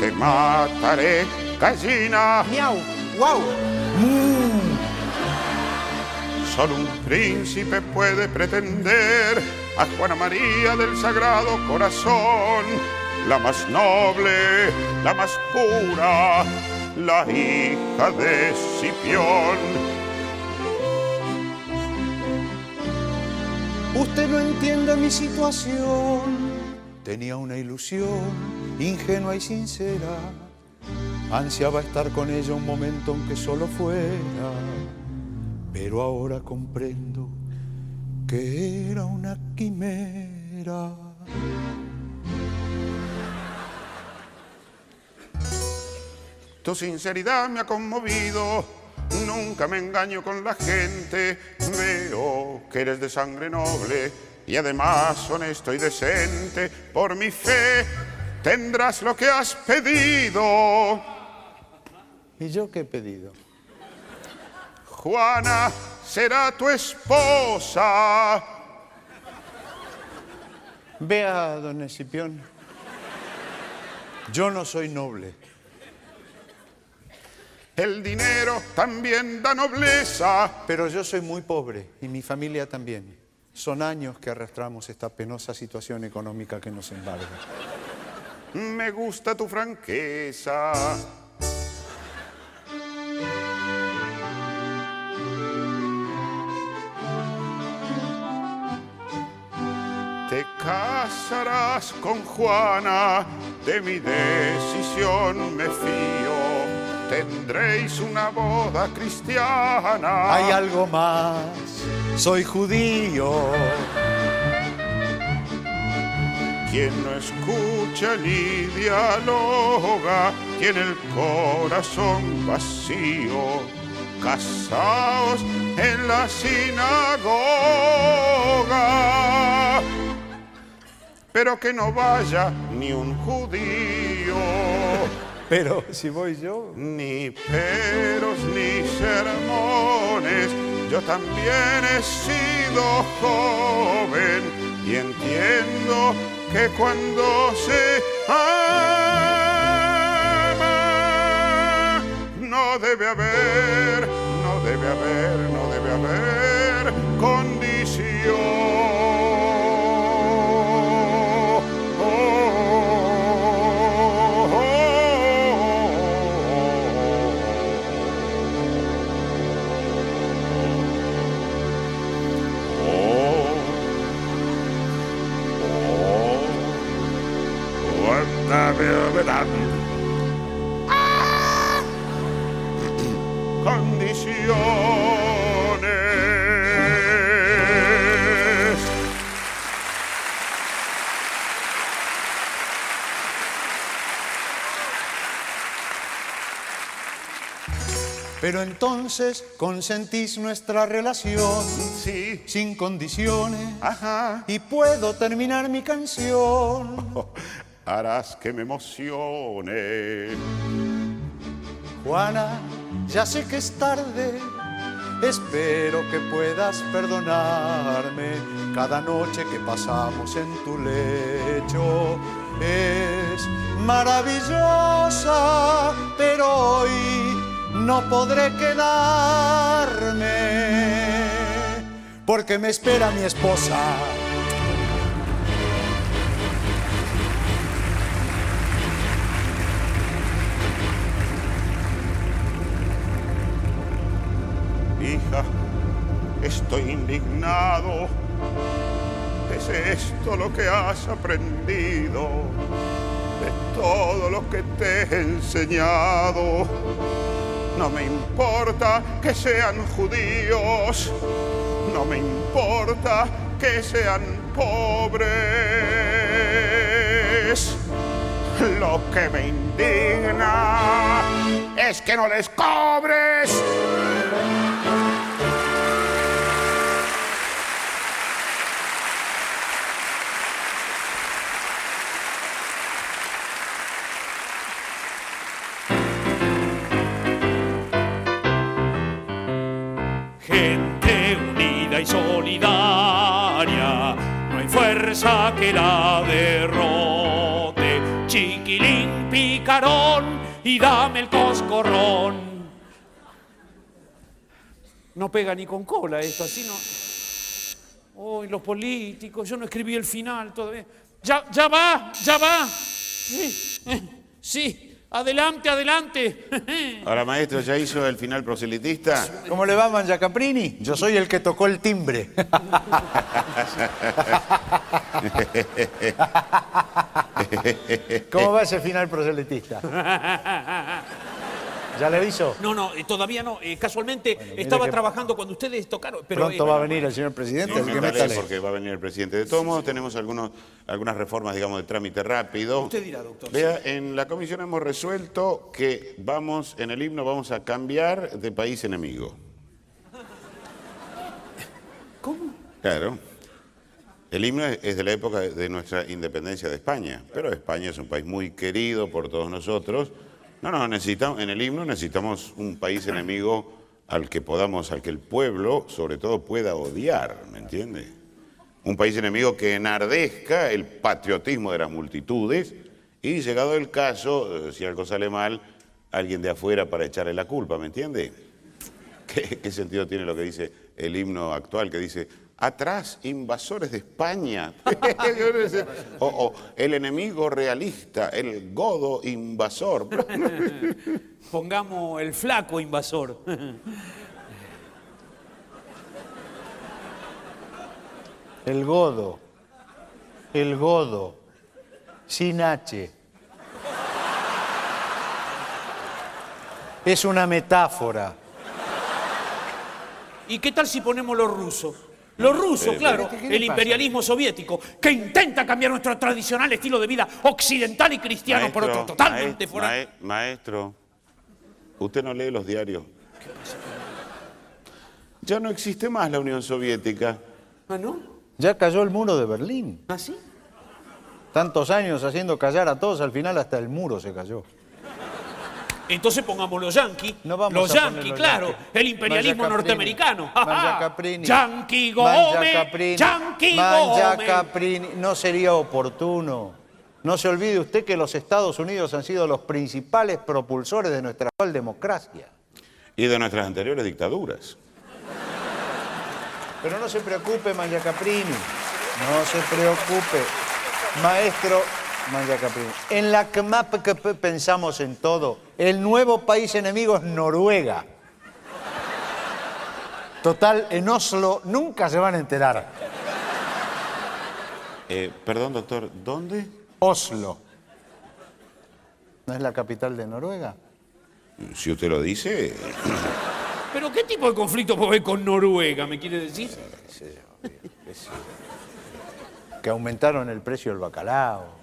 Te mataré, gallina. Miau, guau. Solo un príncipe puede pretender a Juana María del Sagrado Corazón, la más noble, la más pura, la hija de Escipión. Usted no entiende mi situación. Tenía una ilusión ingenua y sincera. Ansiaba estar con ella un momento aunque solo fuera. Pero ahora comprendo que era una quimera. Tu sinceridad me ha conmovido, nunca me engaño con la gente. Veo que eres de sangre noble y además honesto y decente. Por mi fe tendrás lo que has pedido. ¿Y yo qué he pedido? Juana será tu esposa. Vea, don Escipión. Yo no soy noble. El dinero también da nobleza. Pero yo soy muy pobre y mi familia también. Son años que arrastramos esta penosa situación económica que nos embarga. Me gusta tu franqueza. Te casarás con Juana, de mi decisión me fío. Tendréis una boda cristiana. Hay algo más, soy judío. Quien no escucha ni dialoga, tiene el corazón vacío. Casaos en la sinagoga, pero que no vaya ni un judío. Pero si voy yo. Ni peros ni sermones, yo también he sido joven y entiendo que cuando se ama no debe haber, no debe haber, no debe haber condición. Condiciones. Pero entonces consentís nuestra relación Sí. sin condiciones Ajá. y puedo terminar mi canción. Harás que me emocione. Juana, ya sé que es tarde, espero que puedas perdonarme. Cada noche que pasamos en tu lecho es maravillosa, pero hoy no podré quedarme porque me espera mi esposa. Estoy indignado. ¿Es esto lo que has aprendido? De todo lo que te he enseñado. No me importa que sean judíos. No me importa que sean pobres. Lo que me indigna es que no les cobres. Fuerza que la derrote. Chiquilín, picarón y dame el coscorrón. No pega ni con cola esto, así no. Uy, los políticos, yo no escribí el final todavía. Ya, ya va, ya va. Sí, eh, sí, adelante, adelante. Ahora, maestro, ¿ya hizo el final proselitista? ¿Cómo le va, Manja Caprini? Yo soy el que tocó el timbre. ¿Cómo va ese final proselitista? ¿Ya le aviso? No, no, eh, todavía no. Eh, casualmente estaba que- trabajando cuando ustedes tocaron. Pero, Pronto eh, va a venir el señor presidente, así que Métale, porque va a venir el presidente. De todos modos, tenemos algunos, algunas reformas, digamos, de trámite rápido. Usted dirá, doctor. Vea, en la comisión hemos resuelto que vamos, en el himno vamos a cambiar de país enemigo. ¿Cómo? Claro. El himno es de la época de nuestra independencia de España, pero España es un país muy querido por todos nosotros. No, no, necesitamos, en el himno necesitamos un país enemigo al que podamos, al que el pueblo, sobre todo, pueda odiar, ¿me entiende? Un país enemigo que enardezca el patriotismo de las multitudes y, llegado el caso, eh, si algo sale mal, alguien de afuera para echarle la culpa, ¿me entiende? ¿Qué, qué sentido tiene lo que dice el himno actual que dice, atrás, invasores de España? o, o, el enemigo realista, el godo invasor. Pongamos el flaco invasor. El godo. El godo. Sin H. Es una metáfora. ¿Y qué tal si ponemos los rusos? Los rusos, Eh, claro, ¿qué el pasa? imperialismo soviético, que intenta cambiar nuestro tradicional estilo de vida occidental y cristiano por otro Maestro, totalmente maes- fuera. mae- maestro, usted no lee los diarios. Ya no existe más la Unión Soviética. ¿Ah, no? Ya cayó el muro de Berlín. ¿Ah, sí? Tantos años haciendo callar a todos, al final hasta el muro se cayó. Entonces pongamos los yanquis, vamos los yanquis, claro, el imperialismo Caprini, norteamericano. Manja Caprini. Yankee Gómez, Caprini, Yankee Manja Gómez. Caprini, no sería oportuno. No se olvide usted que los Estados Unidos han sido los principales propulsores de nuestra actual democracia. Y de nuestras anteriores dictaduras. Pero no se preocupe, Manja Caprini. No se preocupe. Maestro. En la CMAP pensamos en todo. El nuevo país enemigo es Noruega. Total, en Oslo nunca se van a enterar. Eh, perdón, doctor, ¿dónde? Oslo. ¿No es la capital de Noruega? Si usted lo dice. ¿Pero qué tipo de conflicto puede haber con Noruega, me quiere decir? Que aumentaron el precio del bacalao.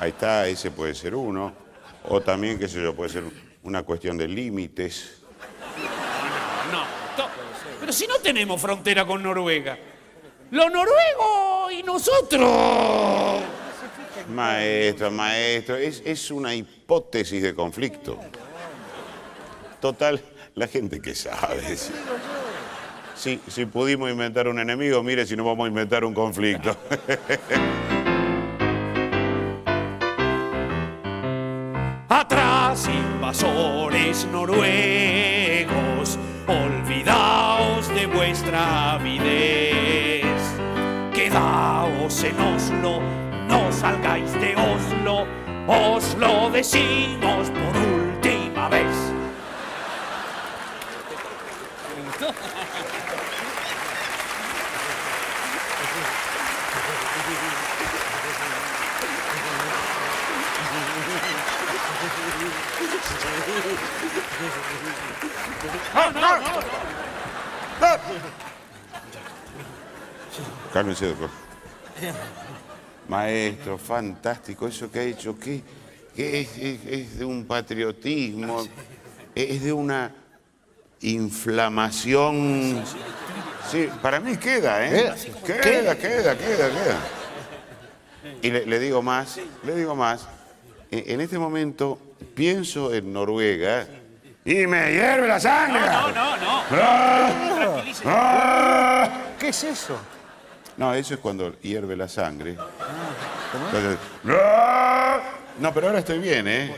Ahí está, ese puede ser uno. O también, qué sé yo, puede ser una cuestión de límites. No, to- pero si no tenemos frontera con Noruega. Los noruegos y nosotros. Maestro, maestro, es, es una hipótesis de conflicto. Total, la gente que sabe. Si, si, si pudimos inventar un enemigo, mire si no vamos a inventar un conflicto. Invasores noruegos, olvidaos de vuestra avidez. Quedaos en Oslo, no salgáis de Oslo, os lo decimos por última Cálmese, doctor. Maestro, fantástico eso que ha hecho, que, que es, es- es de un patriotismo, es de una inflamación. Sí, para mí queda, ¿eh? ¿Queda? Queda, queda, queda, queda. Y le, le digo más, le digo más. En, en este momento pienso en Noruega y me hierve la sangre. No, no, no. Ah, Tranquilícese. ah. ¿Qué es eso? No, eso es cuando hierve la sangre. Entonces, ¡ah! no, pero ahora estoy bien, ¿eh?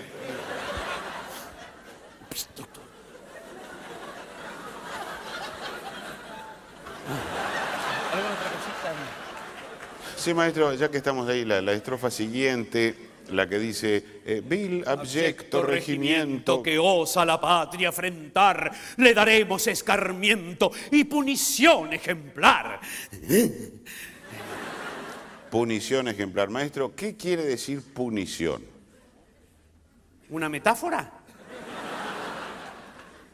Sí, maestro, ya que estamos ahí, la, la estrofa siguiente, la que dice, eh, vil abyecto regimiento. que osa la patria afrentar, le daremos escarmiento y punición ejemplar. Punición ejemplar. Maestro, ¿qué quiere decir punición? ¿Una metáfora?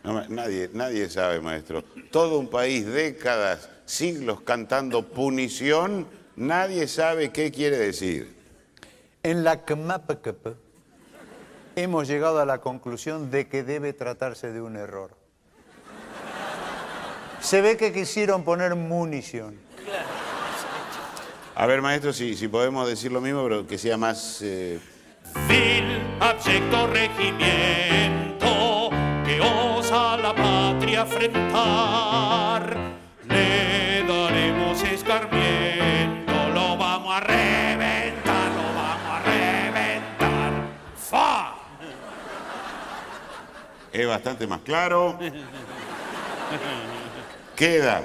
No, nadie, nadie sabe, maestro. Todo un país, décadas, siglos cantando punición, nadie sabe qué quiere decir. En la CMAPCP hemos llegado a la conclusión de que debe tratarse de un error. Se ve que quisieron poner munición. A ver, maestro, si, si podemos decir lo mismo, pero que sea más... eh, Vil, abyecto regimiento que osa la patria afrentar, es bastante más claro. Queda.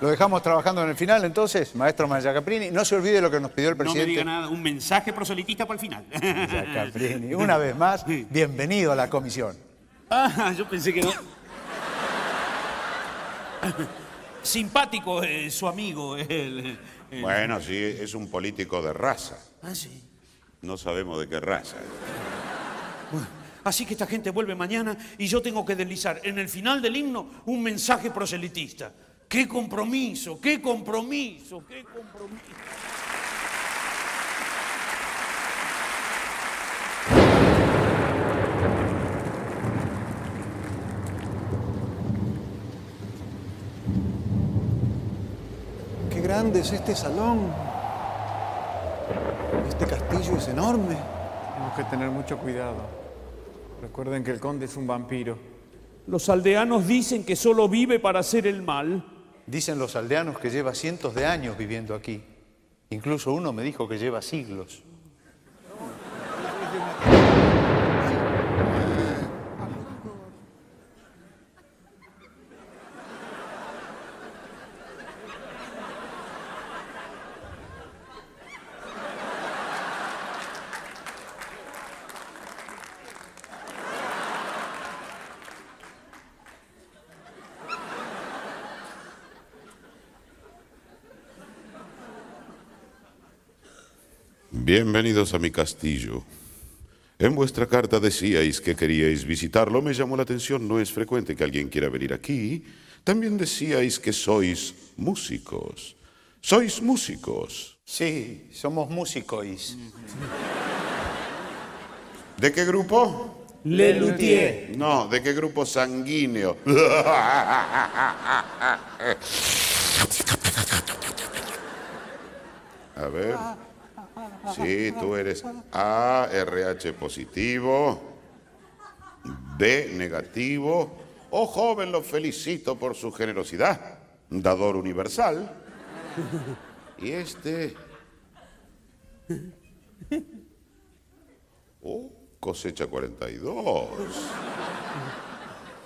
Lo dejamos trabajando en el final, entonces, maestro Maya Caprini. No se olvide lo que nos pidió el No me presidente. diga nada, un mensaje proselitista para el final. Maya Caprini. Una vez más, bienvenido a la comisión. Ah, yo pensé que no. Simpático eh, su amigo, el. el- Bueno, sí, es un político de raza. Ah, sí. No sabemos de qué raza. Bueno, así que esta gente vuelve mañana y yo tengo que deslizar en el final del himno un mensaje proselitista. ¡Qué compromiso! ¡Qué compromiso! ¡Qué compromiso! Qué grande es este salón. Este castillo es enorme. Tenemos que tener mucho cuidado. Recuerden que el conde es un vampiro. Los aldeanos dicen que solo vive para hacer el mal. Dicen los aldeanos que lleva cientos de años viviendo aquí. Incluso uno me dijo que lleva siglos. Bienvenidos a mi castillo. En vuestra carta decíais que queríais visitarlo. Me llamó la atención, no es frecuente que alguien quiera venir aquí. También decíais que sois músicos. ¿Sois músicos? Sí, somos músicos. ¿De qué grupo? Le Luthier. No, ¿de qué grupo sanguíneo? A ver. Sí, tú eres A, RH positivo, B negativo. Oh, joven, lo felicito por su generosidad. Dador universal. Y este. Oh, cosecha 42.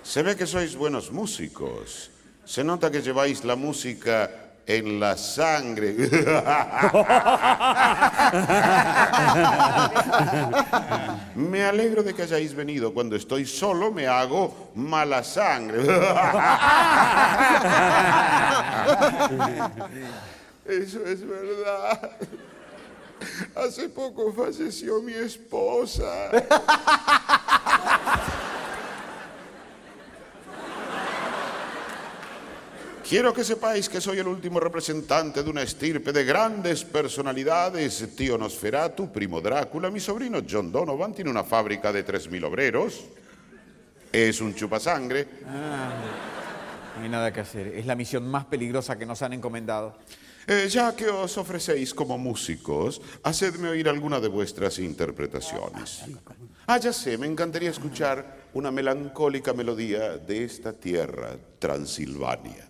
Se ve que sois buenos músicos. Se nota que lleváis la música en la sangre. Me alegro de que hayáis venido. Cuando estoy solo me hago mala sangre. Eso es verdad. Hace poco falleció mi esposa. Quiero que sepáis que soy el último representante de una estirpe de grandes personalidades. Tío Nosferatu, primo Drácula, mi sobrino John Donovan tiene una fábrica de 3.000 obreros. Es un chupasangre. Ah, no hay nada que hacer. Es la misión más peligrosa que nos han encomendado. Eh, ya que os ofrecéis como músicos, hacedme oír alguna de vuestras interpretaciones. Ah, ya sé, me encantaría escuchar una melancólica melodía de esta tierra, Transilvania.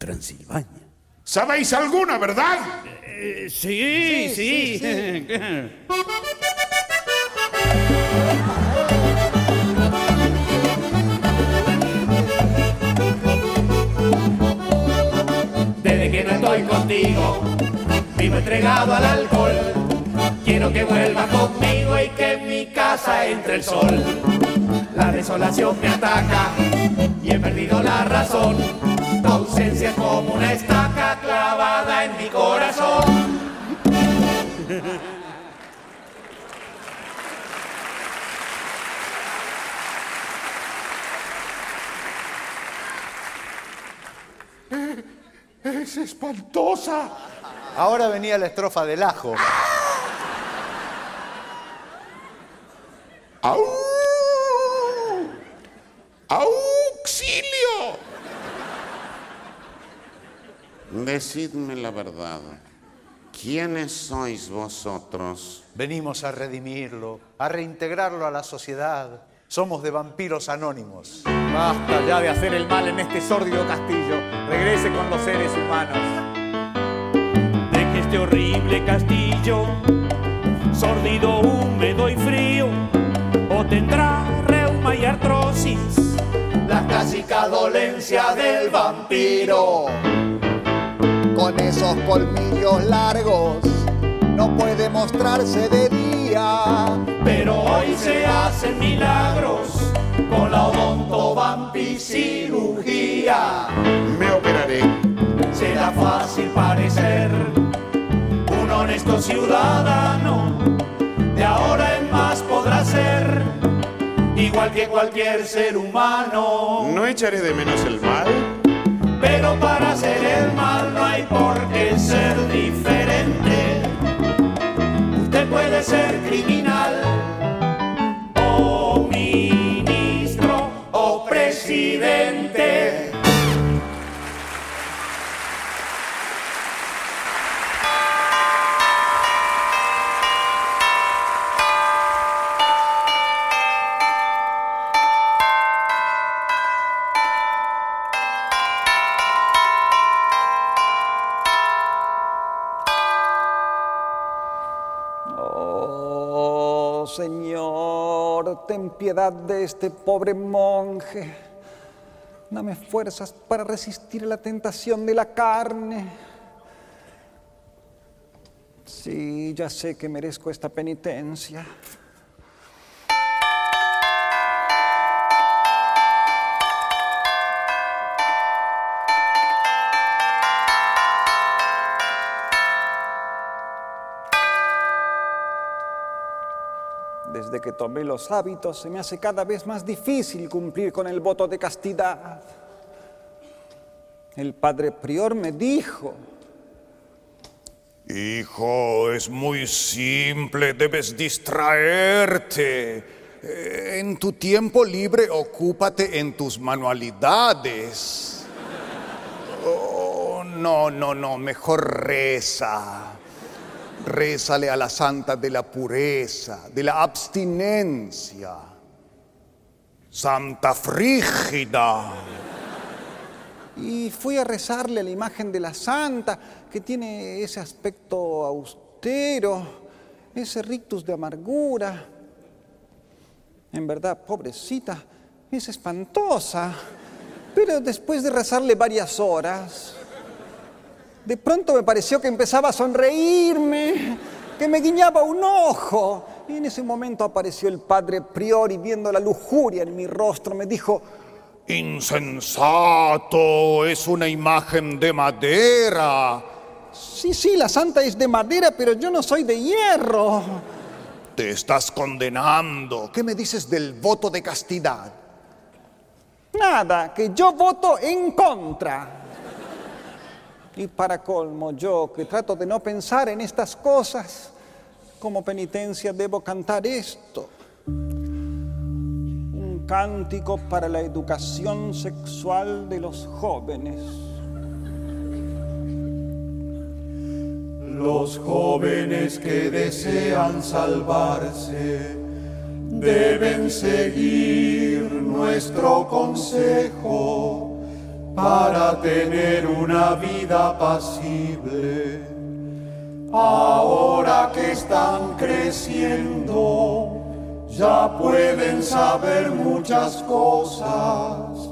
Transilvania. ¿Sabéis alguna, verdad? Eh, sí, sí. Desde que no estoy contigo, vivo entregado al alcohol. Quiero que vuelvas conmigo y que en mi casa entre el sol. La desolación me ataca y he perdido la razón. Tu ausencia es como una estaca clavada en mi corazón. Es espantosa. Ahora venía la estrofa del ajo. ¡Au! ¡Auxilio! Decidme la verdad. ¿Quiénes sois vosotros? Venimos a redimirlo, a reintegrarlo a la sociedad. Somos de vampiros anónimos. Basta ya de hacer el mal en este sórdido castillo. Regrese con los seres humanos. Deje este horrible castillo, sórdido, húmedo y frío, o tendrá reuma y artrosis. La clásica dolencia del vampiro. Con esos colmillos largos, no puede mostrarse de día. Pero hoy se hacen milagros con la odontovampicirugía. Me operaré. Será fácil parecer un honesto ciudadano. De ahora en más podrá ser igual que cualquier ser humano. No echaré de menos el mal. Pero para hacer el mal no hay por qué ser diferente. Usted puede ser criminal o ministro o presidente. Ten piedad de este pobre monje. Dame fuerzas para resistir la tentación de la carne. Sí, ya sé que merezco esta penitencia. Desde que tomé los hábitos se me hace cada vez más difícil cumplir con el voto de castidad. El padre prior me dijo, Hijo, es muy simple, debes distraerte. Eh, En tu tiempo libre, ocúpate en tus manualidades. Oh, no, no, no, mejor reza. Rézale a la santa de la pureza, de la abstinencia. Santa Frígida. y fui a rezarle a la imagen de la santa, que tiene ese aspecto austero, ese rictus de amargura. En verdad, pobrecita, es espantosa. Pero después de rezarle varias horas, De pronto me pareció que empezaba a sonreírme, que me guiñaba un ojo. Y en ese momento apareció el padre prior y viendo la lujuria en mi rostro me dijo, Insensato, es una imagen de madera. sí, sí, la santa es de madera, pero yo no soy de hierro. Te estás condenando. ¿Qué me dices del voto de castidad? Nada, que yo voto en contra. Y para colmo, yo que trato de no pensar en estas cosas, como penitencia debo cantar esto. Un cántico para la educación sexual de los jóvenes. Los jóvenes que desean salvarse deben seguir nuestro consejo para tener una vida pasible. Ahora que están creciendo, ya pueden saber muchas cosas.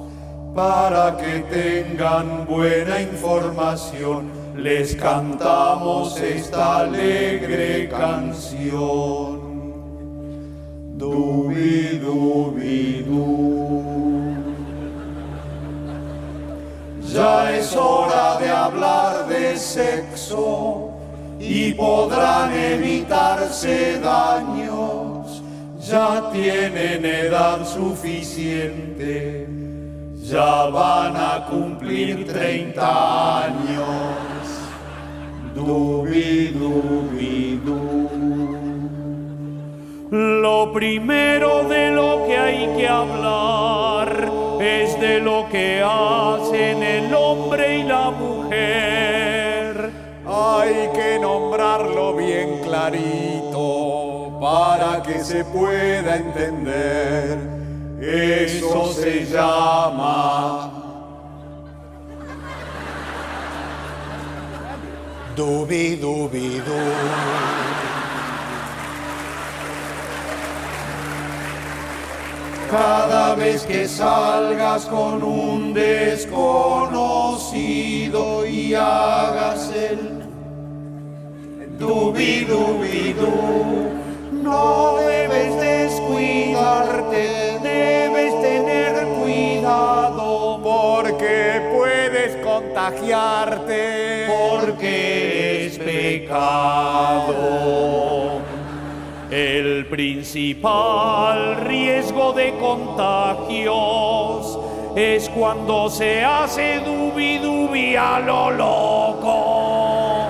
Para que tengan buena información, les cantamos esta alegre canción. Dubi, dubi, du. Ya es hora de hablar de sexo y podrán evitarse daños. Ya tienen edad suficiente, ya van a cumplir 30 años. Dubi, dubi, du. Lo primero de lo que hay que hablar es de lo que hacen el hombre y la mujer. Hay que nombrarlo bien clarito para que se pueda entender. Eso se llama Dubi, dubi, du. Cada vez que salgas con un desconocido y hagas el dubi dubi du, no debes descuidarte, debes tener cuidado porque puedes contagiarte, porque es pecado. El principal riesgo de contagios es cuando se hace dubi dubi a lo loco.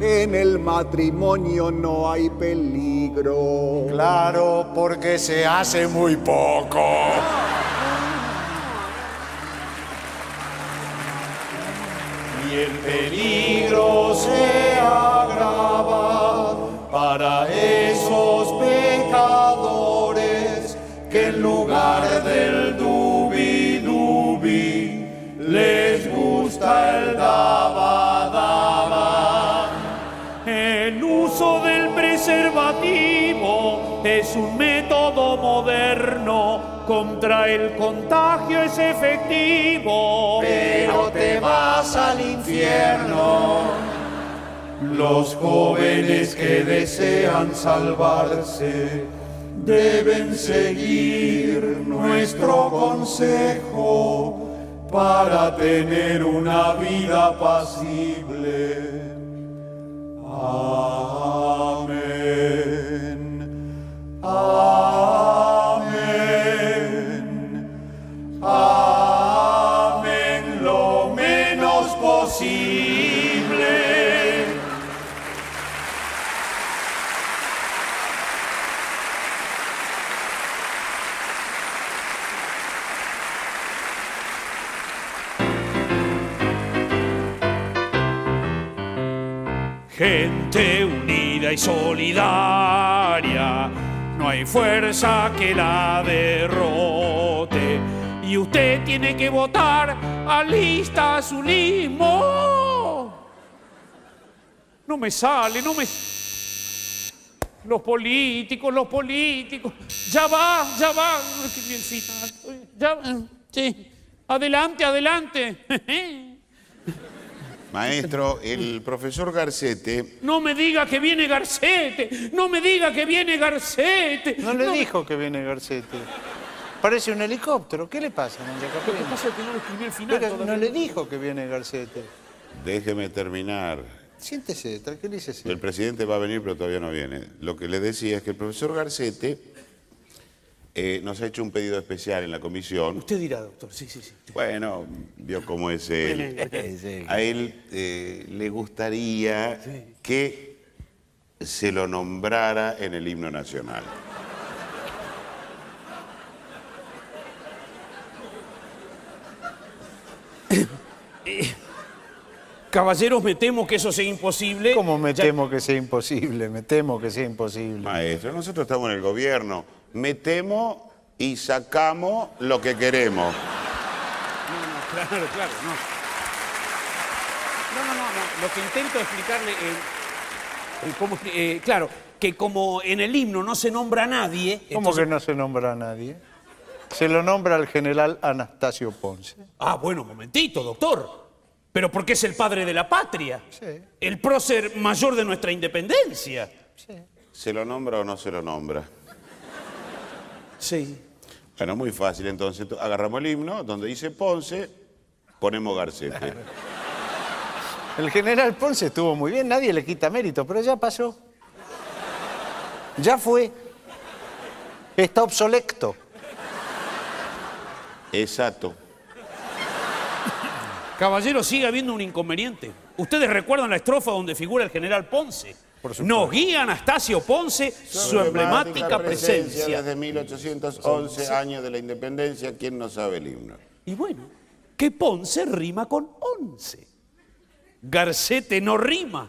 En el matrimonio no hay peligro. Claro, porque se hace muy poco. y el peligro se agrava para esos pecadores que en lugar del dubi dubi les gusta el daba daba. El uso del preservativo es un método moderno contra el contagio es efectivo. Pero te vas al infierno. Los jóvenes que desean salvarse deben seguir nuestro consejo para tener una vida pasible. Amén. Amén. Y solidaria, no hay fuerza que la derrote. Y usted tiene que votar a lista azulismo. No me sale, no me. Los políticos, los políticos. Ya va, ya va. Biencita. Ya. Sí. Adelante, adelante. Maestro, el profesor Garcete No me diga que viene Garcete, no me diga que viene Garcete. No le dijo que viene Garcete. Parece un helicóptero. ¿Qué le pasa, Lo que pasa es que no escribí al final. Pero no le dijo que viene Garcete. Déjeme terminar. Siéntese, tranquilícese. El presidente va a venir, pero todavía no viene. Lo que le decía es que el profesor Garcete eh, nos ha hecho un pedido especial en la comisión. Usted dirá, doctor, sí, sí, sí. Bueno, vio cómo es él. A él eh, le gustaría que se lo nombrara en el himno nacional. Caballeros, me temo que eso sea imposible. ¿Cómo me temo que sea imposible? Me temo que sea imposible. Maestro, nosotros estamos en el gobierno. Metemos y sacamos lo que queremos. Claro, claro, no. No, no, no, no. Lo que intento explicarle, eh, eh, cómo eh, claro, que como en el himno no se nombra a nadie. ¿Cómo entonces- que no se nombra a nadie? Se lo nombra al general Anastasio Ponce. Ah, bueno, momentito, doctor. Pero porque es el padre de la patria. El prócer mayor de nuestra independencia. ¿Se lo nombra o no se lo nombra? Sí. Bueno, muy fácil entonces. Agarramos el himno, donde dice Ponce, ponemos Garcete. El general Ponce estuvo muy bien, nadie le quita mérito, pero ya pasó. Ya fue. Está obsoleto. Exacto. Caballero, sigue habiendo un inconveniente. Ustedes recuerdan la estrofa donde figura el general Ponce. Nos guía Anastasio Ponce su emblemática presencia. Desde 1811, años de la independencia, ¿quién no sabe el himno? Y bueno, que Ponce rima con once. Garcete no rima.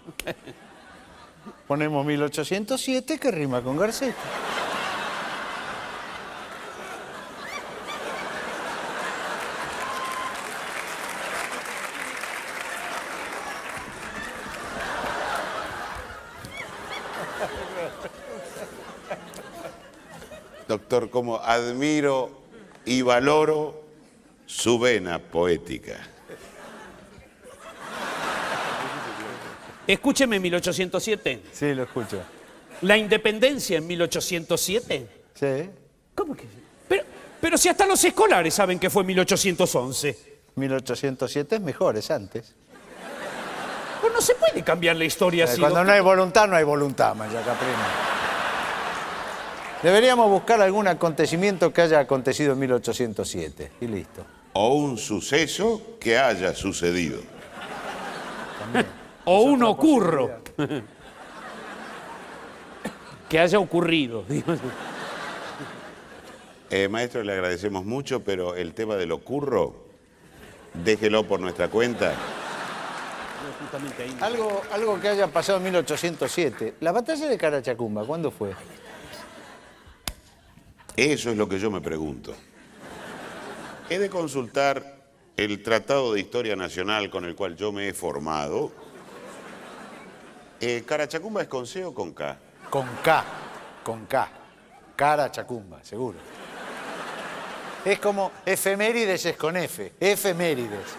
Ponemos 1807 que rima con Garcete. Doctor, como admiro y valoro su vena poética. Escúcheme 1807. Sí, lo escucho. La independencia en 1807. Sí. ¿Cómo que? Pero, pero si hasta los escolares saben que fue 1811. 1807 es mejor, es antes. Pues no se puede cambiar la historia Eh, así. Cuando doctor. no hay voluntad, no hay voluntad, Maya Caprina. Deberíamos buscar algún acontecimiento que haya acontecido en 1807. Y listo. O un suceso que haya sucedido. O un ocurro. que haya ocurrido. digo. Eh, maestro, le agradecemos mucho, pero el tema del ocurro, déjelo por nuestra cuenta. Algo, algo que haya pasado en 1807. La batalla de Carachacumba, ¿cuándo fue? Eso es lo que yo me pregunto. He de consultar el Tratado de Historia Nacional con el cual yo me he formado. Eh, ¿Carachacumba es con C o con K? Con K, con K. Carachacumba, seguro. Es como efemérides es con F. Efemérides.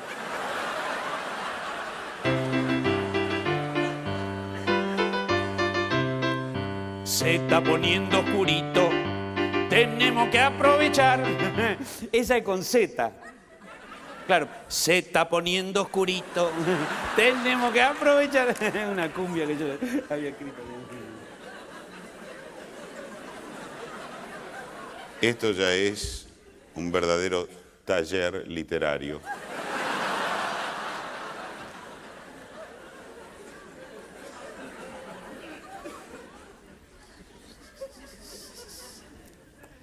Se está poniendo oscurito. Tenemos que aprovechar. Esa es con Z. Claro, se está poniendo oscurito. Tenemos que aprovechar. Una cumbia que yo había escrito. Esto ya es un verdadero taller literario.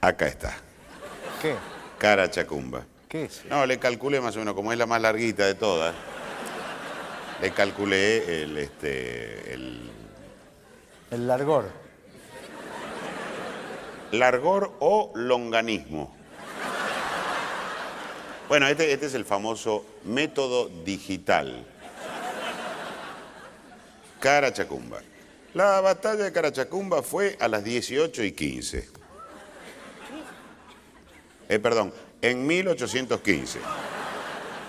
Acá está. ¿Qué? Carachacumba. ¿Qué es? No, le calculé más o menos, como es la más larguita de todas. Le calculé el, este, el El largor. largor o longanismo. Bueno, este, este es el famoso método digital. Carachacumba. La batalla de Carachacumba fue a las 18 y 15. Eh, perdón, en 1815.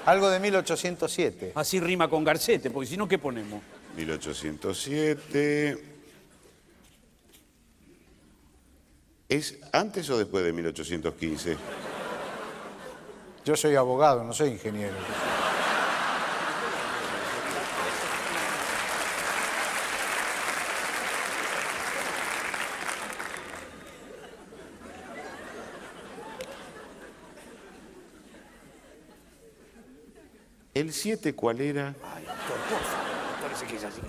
Algo de 1807. Así rima con Garcete, porque si no, ¿qué ponemos? 1807. ¿Es antes o después de 1815? Yo soy abogado, no soy ingeniero. ¿El 7 cuál era? Ay, doctor, por favor, parece que es así.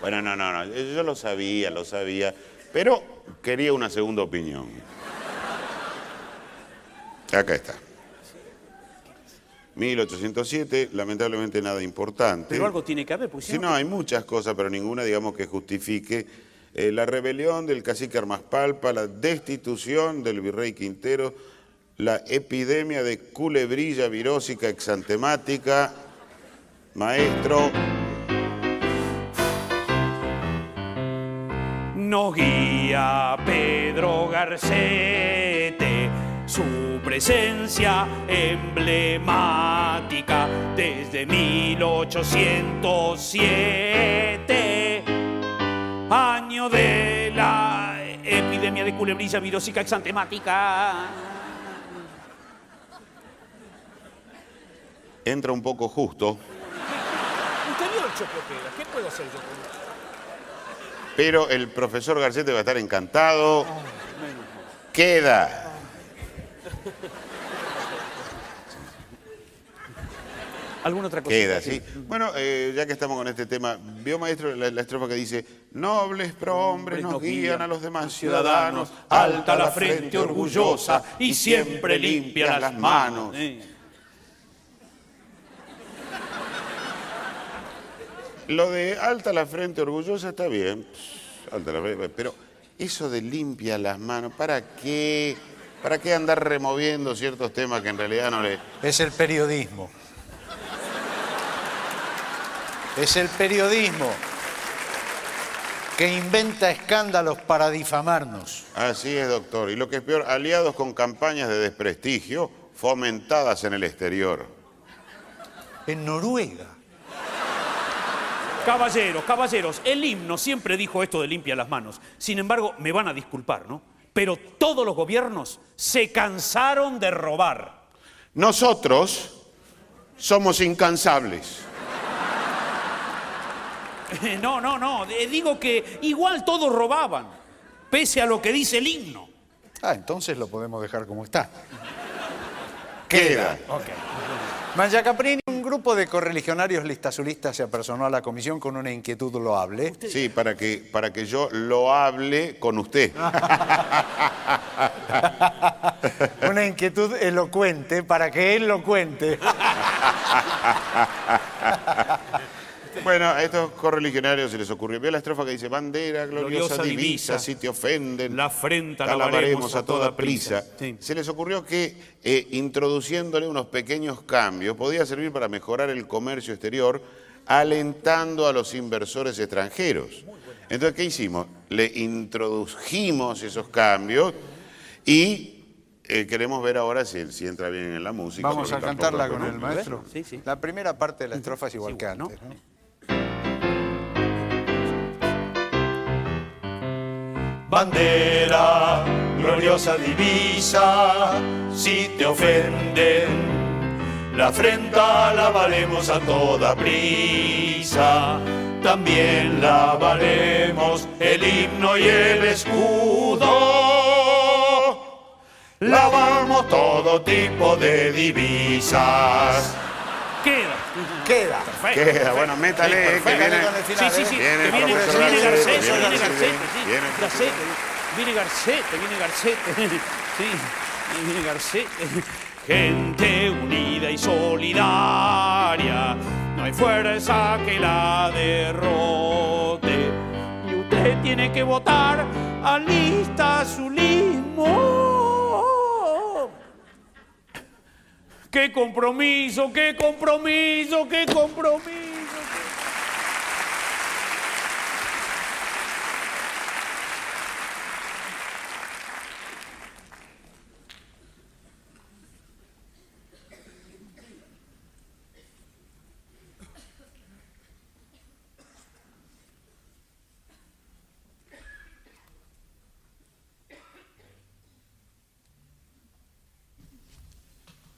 Bueno, no, no, no, yo lo sabía, lo sabía, pero quería una segunda opinión. Acá está. 1807, lamentablemente nada importante. Pero algo tiene que haber, porque si Sí, no, hay muchas cosas, pero ninguna, digamos, que justifique eh, la rebelión del cacique Armaspalpa, la destitución del virrey Quintero, la epidemia de culebrilla virósica exantemática. Maestro, Nos guía Pedro Garcete, su presencia emblemática desde 1807, año de la epidemia de culebrilla virósica exantemática. Entra un poco justo, Usted vio el chocopera, ¿qué puedo hacer yo con esto? pero el profesor Garcete va a estar encantado. Queda. ¿Alguna otra cosa? Queda, sí. Bueno, eh, ya que estamos con este tema, vio maestro la, la estrofa que dice, nobles prohombres nos guían a los demás ciudadanos, alta la frente orgullosa y siempre limpia las manos. Eh. Lo de alta la frente orgullosa está bien, alta la frente, pero eso de limpia las manos, ¿para qué? ¿Para qué andar removiendo ciertos temas que en realidad no le... Es el periodismo. Es el periodismo que inventa escándalos para difamarnos. Así es, doctor. Y lo que es peor, aliados con campañas de desprestigio fomentadas en el exterior. En Noruega. Caballeros, caballeros, el himno siempre dijo esto de limpia las manos. Sin embargo, me van a disculpar, ¿no? Pero todos los gobiernos se cansaron de robar. Nosotros somos incansables. No, no, no. eh, Digo que igual todos robaban, pese a lo que dice el himno. Ah, entonces lo podemos dejar como está. Queda. Manja Caprini, un grupo de correligionarios listazulistas se apersonó a la comisión con una inquietud loable. Sí, para que, para que yo lo hable con usted. una inquietud elocuente para que él lo cuente. Bueno, a estos correligionarios se les ocurrió. Vio la estrofa que dice, bandera gloriosa, Gloriosa divisa, divisa, si te ofenden, la afrenta la lavaremos a toda prisa. Se les ocurrió que eh, introduciéndole unos pequeños cambios podía servir para mejorar el comercio exterior, alentando a los inversores extranjeros. Entonces, ¿qué hicimos? Le introdujimos esos cambios y eh, queremos ver ahora si, si entra bien en la música. Vamos a cantarla con el maestro. Sí, sí. La primera parte de la estrofa es igual que antes. ¿no? Bandera, gloriosa divisa, si te ofenden, la afrenta lavaremos a toda prisa. También lavaremos el himno y el escudo. Lavamos todo tipo de divisas. Queda. Queda. Queda, bueno, métale, que viene... Sí, sí, sí. Viene viene, Garcete, Garcete, viene Garcete, sí. viene Garcete, viene Garcete, viene Garcete. Sí, viene Garcete. Gente unida y solidaria, no hay fuerza que la derrote. Y usted tiene que votar a lista azulismo. ¡Qué compromiso, qué compromiso, qué compromiso!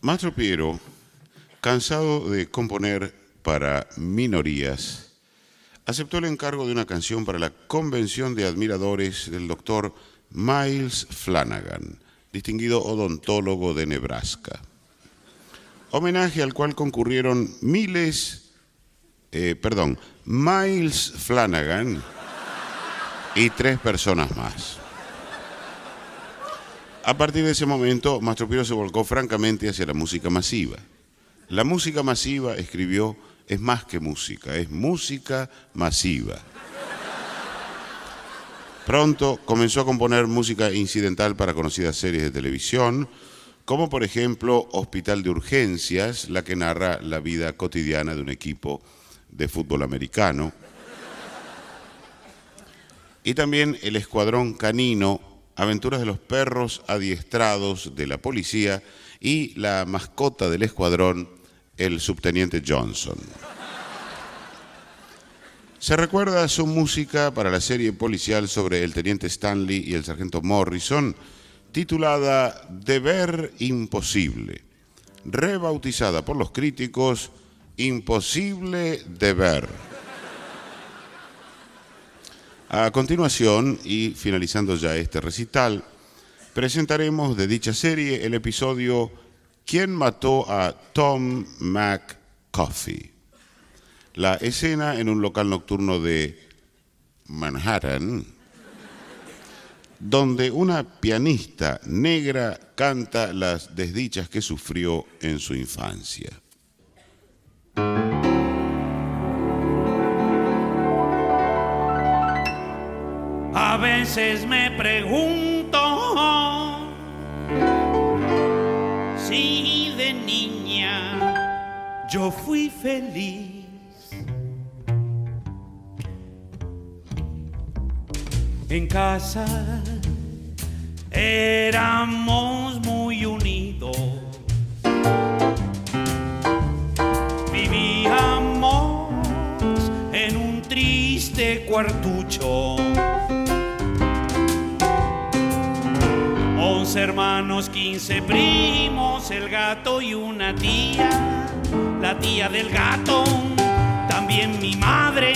Mastro Piero, cansado de componer para minorías, aceptó el encargo de una canción para la convención de admiradores del doctor Miles Flanagan, distinguido odontólogo de Nebraska. Homenaje al cual concurrieron miles, eh, perdón, Miles Flanagan y tres personas más. A partir de ese momento, Mastro Piero se volcó francamente hacia la música masiva. La música masiva, escribió, es más que música, es música masiva. Pronto comenzó a componer música incidental para conocidas series de televisión, como por ejemplo Hospital de Urgencias, la que narra la vida cotidiana de un equipo de fútbol americano, y también El Escuadrón Canino, Aventuras de los perros adiestrados de la policía y la mascota del escuadrón, el subteniente Johnson. Se recuerda su música para la serie policial sobre el teniente Stanley y el sargento Morrison, titulada Deber Imposible, rebautizada por los críticos Imposible de ver. A continuación, y finalizando ya este recital, presentaremos de dicha serie el episodio ¿Quién mató a Tom McCoffey? La escena en un local nocturno de Manhattan, donde una pianista negra canta las desdichas que sufrió en su infancia. A veces me pregunto si de niña yo fui feliz. En casa éramos muy unidos. Vivíamos en un triste cuartucho. Hermanos, quince primos, el gato y una tía, la tía del gato, también mi madre,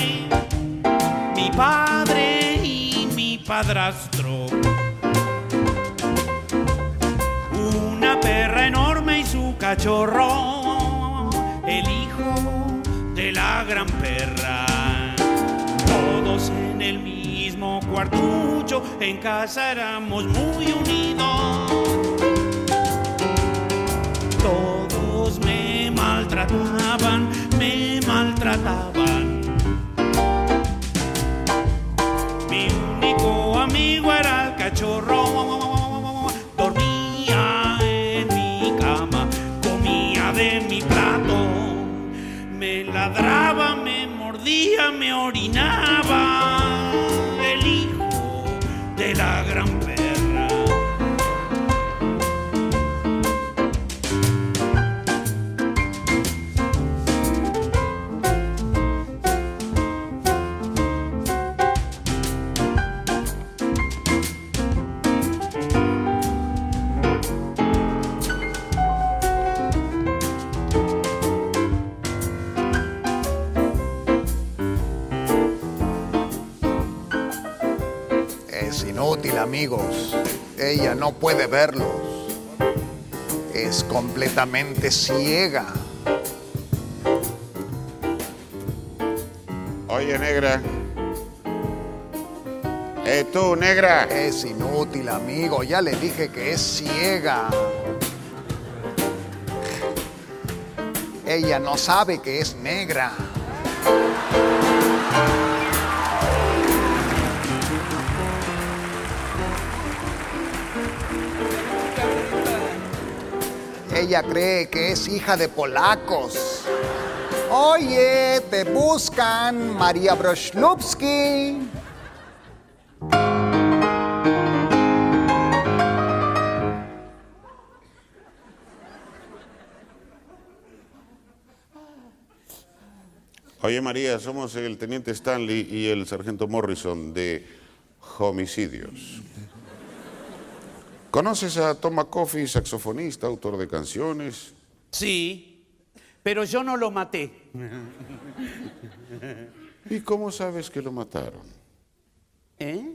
mi padre y mi padrastro. Una perra enorme y su cachorro, el hijo de la gran perra. Todos en el mismo cuartucho, en casa éramos muy unidos. Todos me maltrataban, me maltrataban. Mi único amigo era el cachorro. Dormía en mi cama, comía de mi plato. Me ladraba, me mordía, me orinaba. Inútil, amigos. Ella no puede verlos. Es completamente ciega. Oye, negra. Eh, tú, negra. Es inútil, amigo. Ya le dije que es ciega. Ella no sabe que es negra. Ella cree que es hija de polacos. Oye, te buscan, María Broślubski. Oye, María, somos el teniente Stanley y el sargento Morrison de homicidios. ¿Conoces a Thomas Coffey, saxofonista, autor de canciones? Sí, pero yo no lo maté. ¿Y cómo sabes que lo mataron? ¿Eh?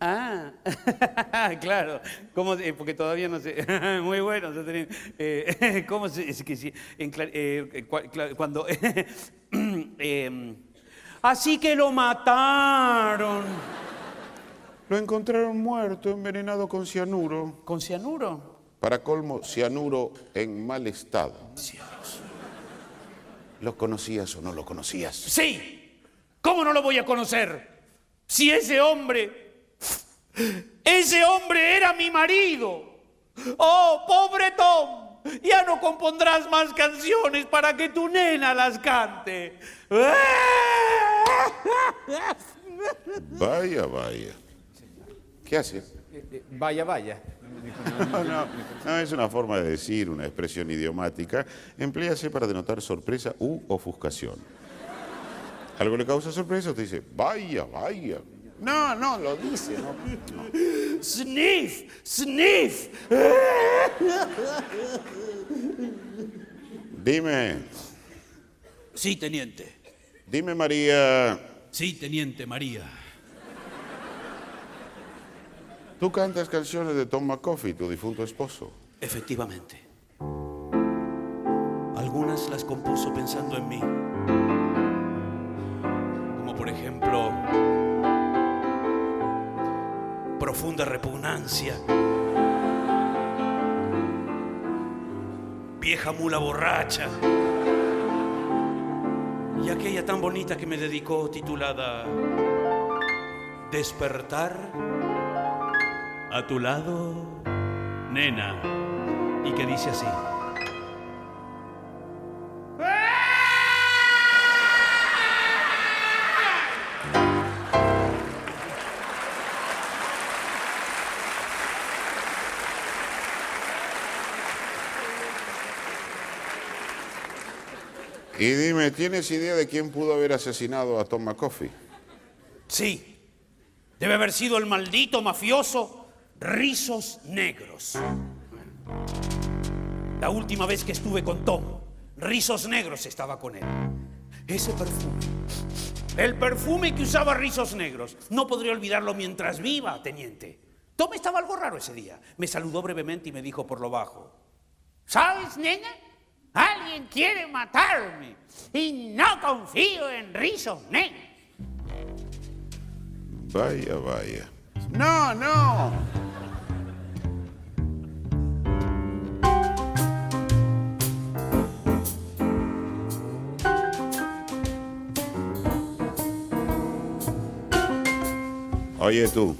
Ah, claro. ¿Cómo porque todavía no sé. Muy bueno. eh, ¿Cómo se es que sí? En cla- eh, cuando. em, así que lo mataron. Lo encontraron muerto, envenenado con cianuro. ¿Con cianuro? Para colmo, cianuro en mal estado. ¿Lo conocías o no lo conocías? Sí. ¿Cómo no lo voy a conocer? Si ese hombre. Ese hombre era mi marido. Oh, pobre Tom. Ya no compondrás más canciones para que tu nena las cante. Vaya, vaya. ¿Qué hace? Vaya, vaya. No, no, no, es una forma de decir, una expresión idiomática. Empléase para denotar sorpresa u ofuscación. Algo le causa sorpresa, usted dice, vaya, vaya. No, no, lo dice, no. Sniff, sniff. Dime, Sí, teniente. dime María, Sí, teniente María. Tú cantas canciones de Tom McCoffey, tu difunto esposo. Efectivamente. Algunas las compuso pensando en mí. Como por ejemplo, Profunda repugnancia. Vieja mula borracha. Y aquella tan bonita que me dedicó titulada Despertar a tu lado, nena. Y que dice así. Y dime, ¿tienes idea de quién pudo haber asesinado a Tom McCoffey? Sí. Debe haber sido el maldito mafioso Rizos Negros. La última vez que estuve con Tom, Rizos Negros estaba con él. Ese perfume. El perfume que usaba Rizos Negros. No podría olvidarlo mientras viva, teniente. Tom estaba algo raro ese día. Me saludó brevemente y me dijo por lo bajo. ¿Sabes, nena? Alguien quiere matarme. Y no confío en Rizos Negros. Vaya, vaya. No, no. Oye tú.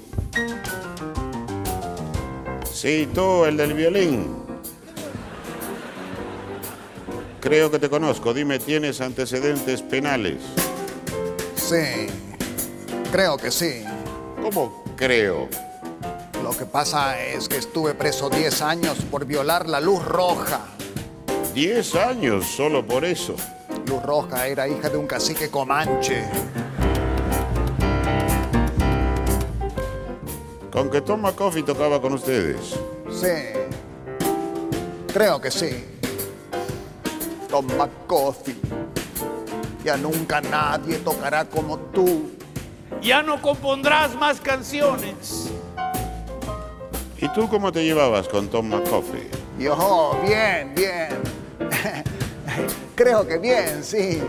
Sí, tú, el del violín. Creo que te conozco. Dime, ¿tienes antecedentes penales? Sí, creo que sí. ¿Cómo creo? Lo que pasa es que estuve preso 10 años por violar la luz roja. Diez años solo por eso. Luz roja era hija de un cacique comanche. Con que Tom McCoffey tocaba con ustedes. Sí, creo que sí. Toma coffee. Ya nunca nadie tocará como tú. Ya no compondrás más canciones. ¿Y tú cómo te llevabas con Tom McCoffey? Yo, bien, bien. Creo que bien, sí.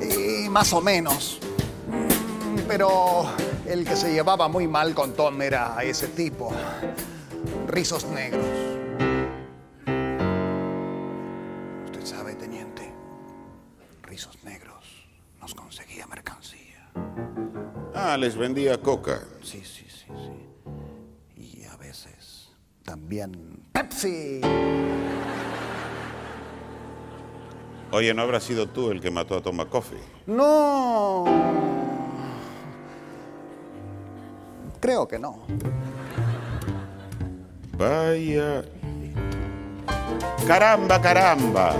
Y más o menos. Mm, Pero el que se llevaba muy mal con Tom era ese tipo. Rizos negros. Usted sabe, teniente. Rizos negros Ah, les vendía coca. Sí, sí, sí, sí. Y a veces también Pepsi. Oye, ¿no habrás sido tú el que mató a Tom McCoffey? No. Creo que no. Vaya. Caramba, caramba.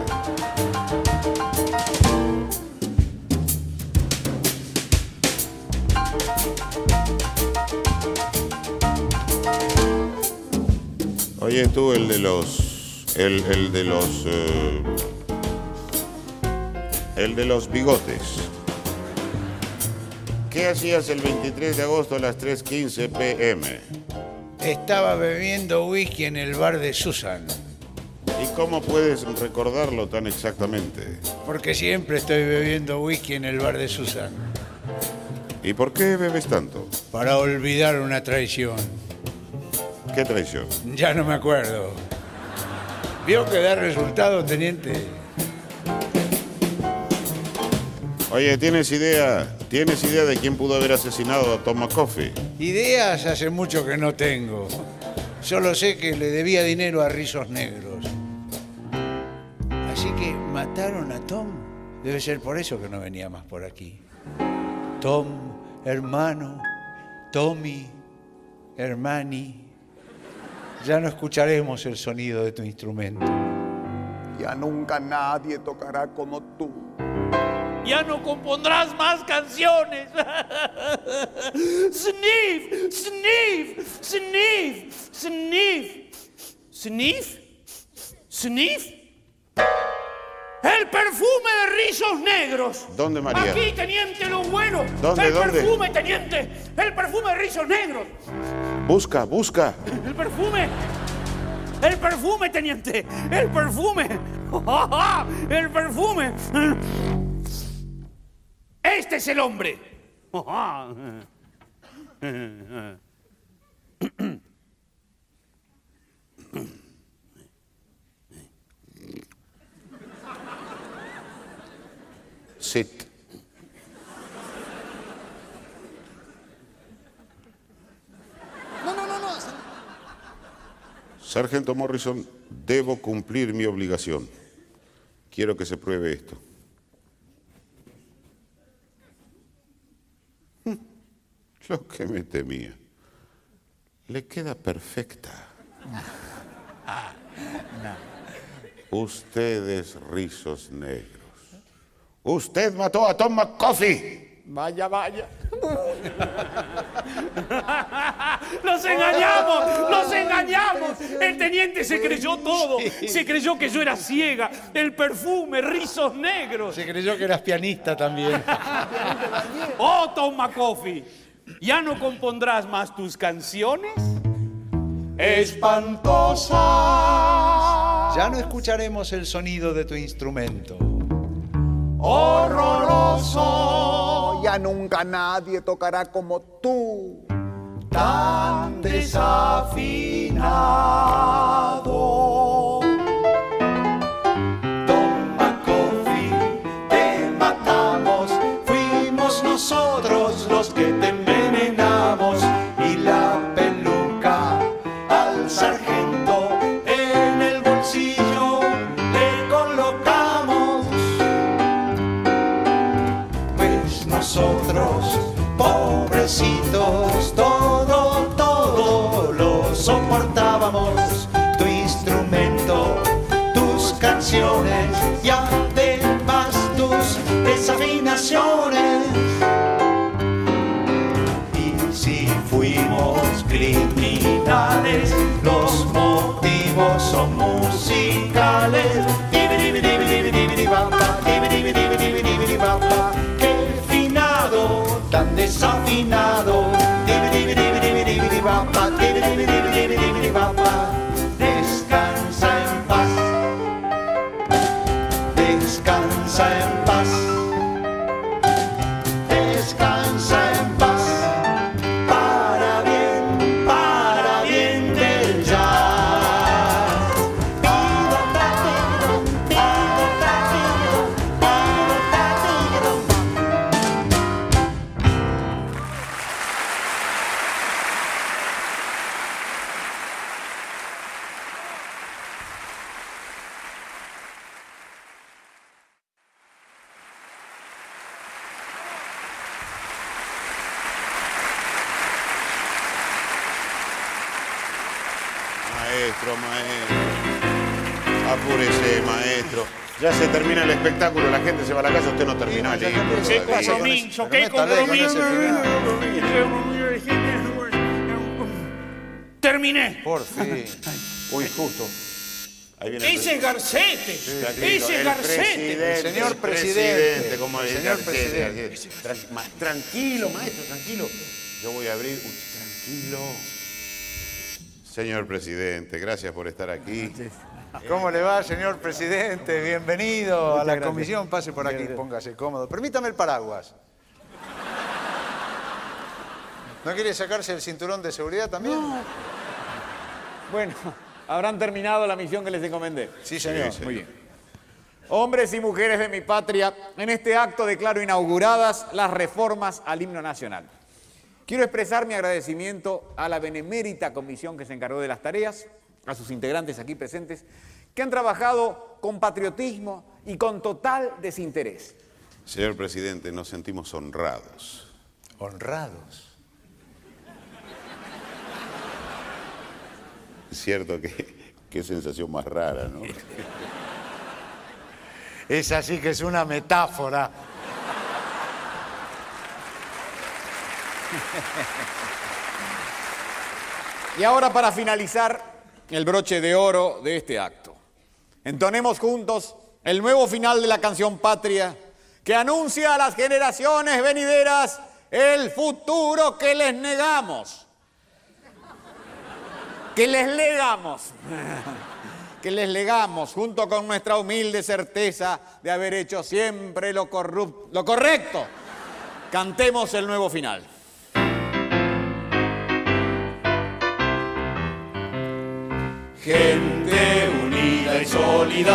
Oye, tú, el de los. El, el de los. eh, el de los bigotes. ¿Qué hacías el 23 de agosto a las 3:15 pm? Estaba bebiendo whisky en el bar de Susan, ¿Y cómo puedes recordarlo tan exactamente? porque siempre estoy bebiendo whisky en el bar de Susan, ¿Y por qué bebes tanto? para olvidar una traición. ¿Qué traición? Ya no me acuerdo. ¿Vio que da resultado, teniente? Oye, ¿tienes idea? ¿Tienes idea de quién pudo haber asesinado a Tom McCoffey? Ideas hace mucho que no tengo. Solo sé que le debía dinero a Rizos Negros. Así que mataron a Tom. Debe ser por eso que no venía más por aquí. Tom, hermano, Tommy, hermani. Ya no escucharemos el sonido de tu instrumento. Ya nunca nadie tocará como tú. Ya no compondrás más canciones. Sniff, sniff, sniff, sniff, sniff, sniff. El perfume de rizos negros. ¿Dónde, María? Aquí, teniente, lo bueno. ¿Dónde, El dónde? perfume, teniente. El perfume de rizos negros. Busca, busca. El perfume. El perfume, teniente. El perfume. El perfume. Este es el hombre. Sit. No, no, no, no. Sargento Morrison, debo cumplir mi obligación. Quiero que se pruebe esto. Hm, Lo que me temía. Le queda perfecta. Ustedes rizos negros. Usted mató a Tom McCoffey. Vaya, vaya. ¡Los engañamos! ¡Los engañamos! El teniente se creyó todo. Se creyó que yo era ciega. El perfume, rizos negros. Se creyó que eras pianista también. ¡Oh, Tom McCoffey! ¿Ya no compondrás más tus canciones? Espantosas. Ya no escucharemos el sonido de tu instrumento. Horroroso. Ya nunca nadie tocará como tú. Tan desafinado. Tom McCoffey, te matamos. Fuimos nosotros los que te canciones y además tus desafinaciones. Y si fuimos criminales, los motivos son musicales. Maestro, maestro. Apúrese, maestro. Ya se termina el espectáculo, la gente se va a la casa, usted no terminó el libro ¡Qué compromiso! ¡Qué compromiso! Terminé. Por fin. Uy, justo. Ahí viene Ese es Garcete. Ese es Garcete. presidente, Señor presidente. como el Señor Garcete, presidente. Tranquilo, maestro, tranquilo. Yo voy a abrir. Tranquilo. Señor presidente, gracias por estar aquí. ¿Cómo le va, señor presidente? Bienvenido a la gracias. comisión. Pase por aquí, póngase cómodo. Permítame el paraguas. ¿No quiere sacarse el cinturón de seguridad también? Bueno, habrán terminado la misión que les encomendé. Sí, señor. Muy bien. Hombres y mujeres de mi patria, en este acto declaro inauguradas las reformas al himno nacional. Quiero expresar mi agradecimiento a la benemérita comisión que se encargó de las tareas, a sus integrantes aquí presentes, que han trabajado con patriotismo y con total desinterés. Señor presidente, nos sentimos honrados. Honrados. Es cierto que qué sensación más rara, ¿no? Esa sí que es una metáfora. Y ahora para finalizar el broche de oro de este acto. Entonemos juntos el nuevo final de la canción Patria que anuncia a las generaciones venideras el futuro que les negamos. Que les legamos. Que les legamos junto con nuestra humilde certeza de haber hecho siempre lo, lo correcto. Cantemos el nuevo final. Gente unida y solidaria,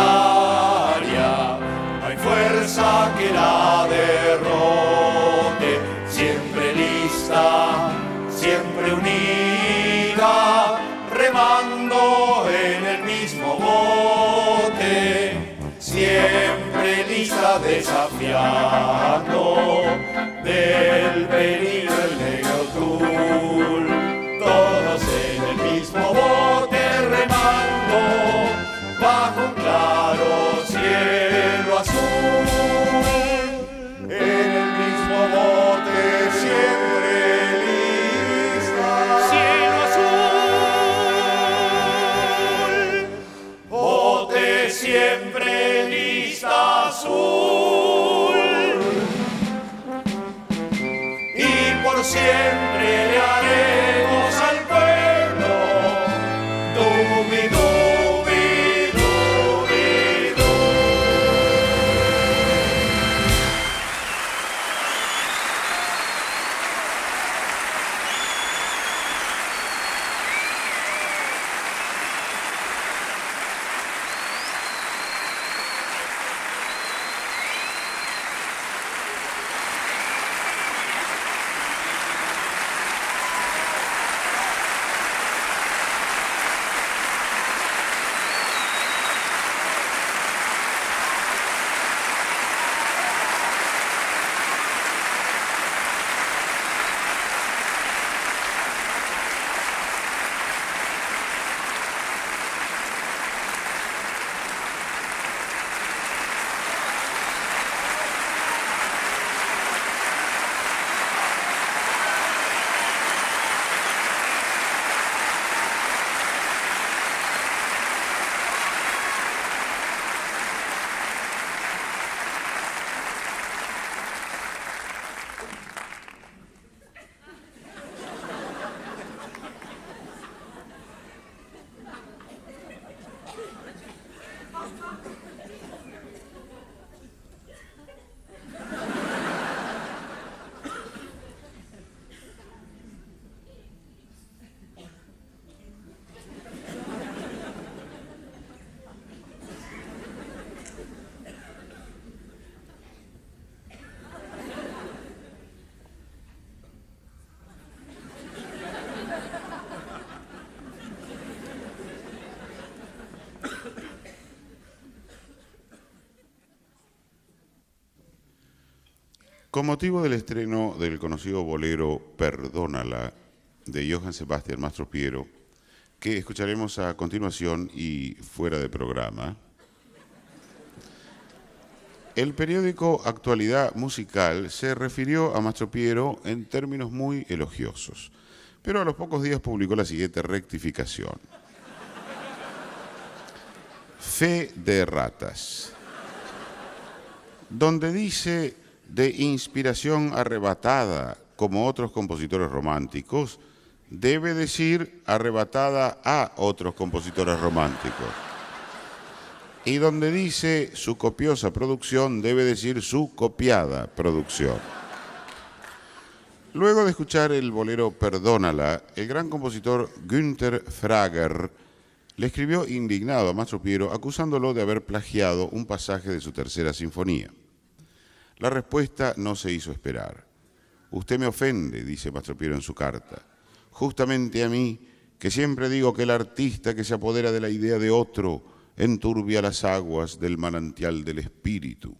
hay fuerza que la derrote, siempre lista, siempre unida, remando en el mismo bote, siempre lista desafiando del peligro azul. Y por siempre Con motivo del estreno del conocido bolero Perdónala de Johann Sebastian Mastropiero, que escucharemos a continuación y fuera de programa, el periódico Actualidad Musical se refirió a Mastropiero en términos muy elogiosos, pero a los pocos días publicó la siguiente rectificación. Fe de ratas, donde dice de inspiración arrebatada, como otros compositores románticos, debe decir arrebatada a otros compositores románticos. Y donde dice su copiosa producción, debe decir su copiada producción. Luego de escuchar el bolero Perdónala, el gran compositor Günther Frager le escribió indignado a Mastro Piero acusándolo de haber plagiado un pasaje de su tercera sinfonía. La respuesta no se hizo esperar. Usted me ofende, dice Mastro Piero en su carta, justamente a mí, que siempre digo que el artista que se apodera de la idea de otro enturbia las aguas del manantial del espíritu.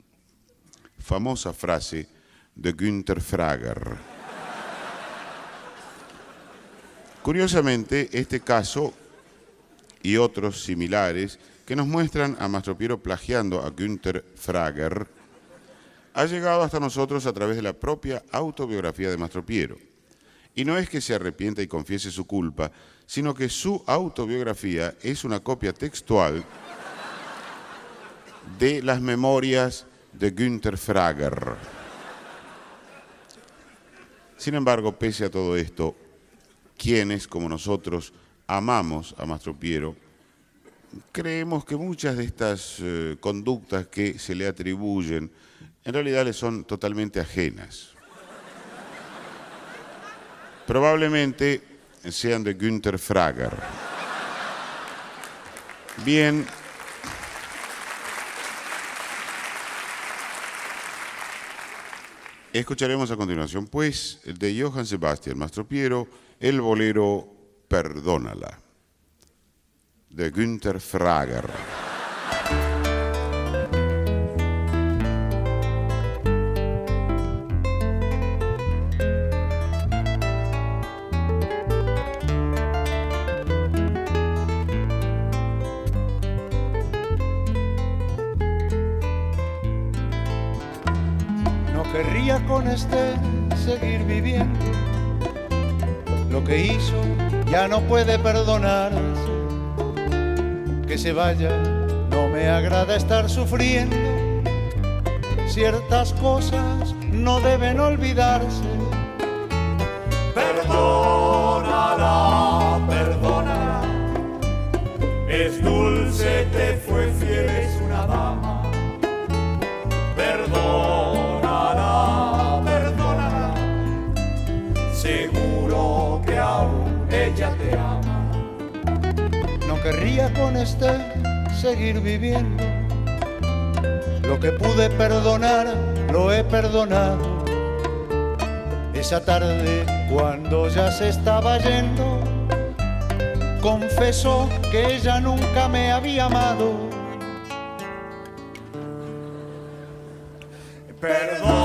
Famosa frase de Günther Frager. Curiosamente, este caso y otros similares que nos muestran a Mastro Piero plagiando a Günther Frager ha llegado hasta nosotros a través de la propia autobiografía de Mastro Piero. Y no es que se arrepienta y confiese su culpa, sino que su autobiografía es una copia textual de las memorias de Günther Frager. Sin embargo, pese a todo esto, quienes, como nosotros, amamos a Mastro Piero, creemos que muchas de estas eh, conductas que se le atribuyen en realidad le son totalmente ajenas. Probablemente sean de Günther Frager. Bien. Escucharemos a continuación, pues, el de Johann Sebastian Mastropiero, el bolero Perdónala, de Günther Frager. Con este seguir viviendo. Lo que hizo ya no puede perdonarse. Que se vaya, no me agrada estar sufriendo. Ciertas cosas no deben olvidarse. Perdónala, perdónala. Es dulce, te fue fiel, querría con este seguir viviendo. Lo que pude perdonar, lo he perdonado. Esa tarde, cuando ya se estaba yendo, confesó que ella nunca me había amado. Perdónala,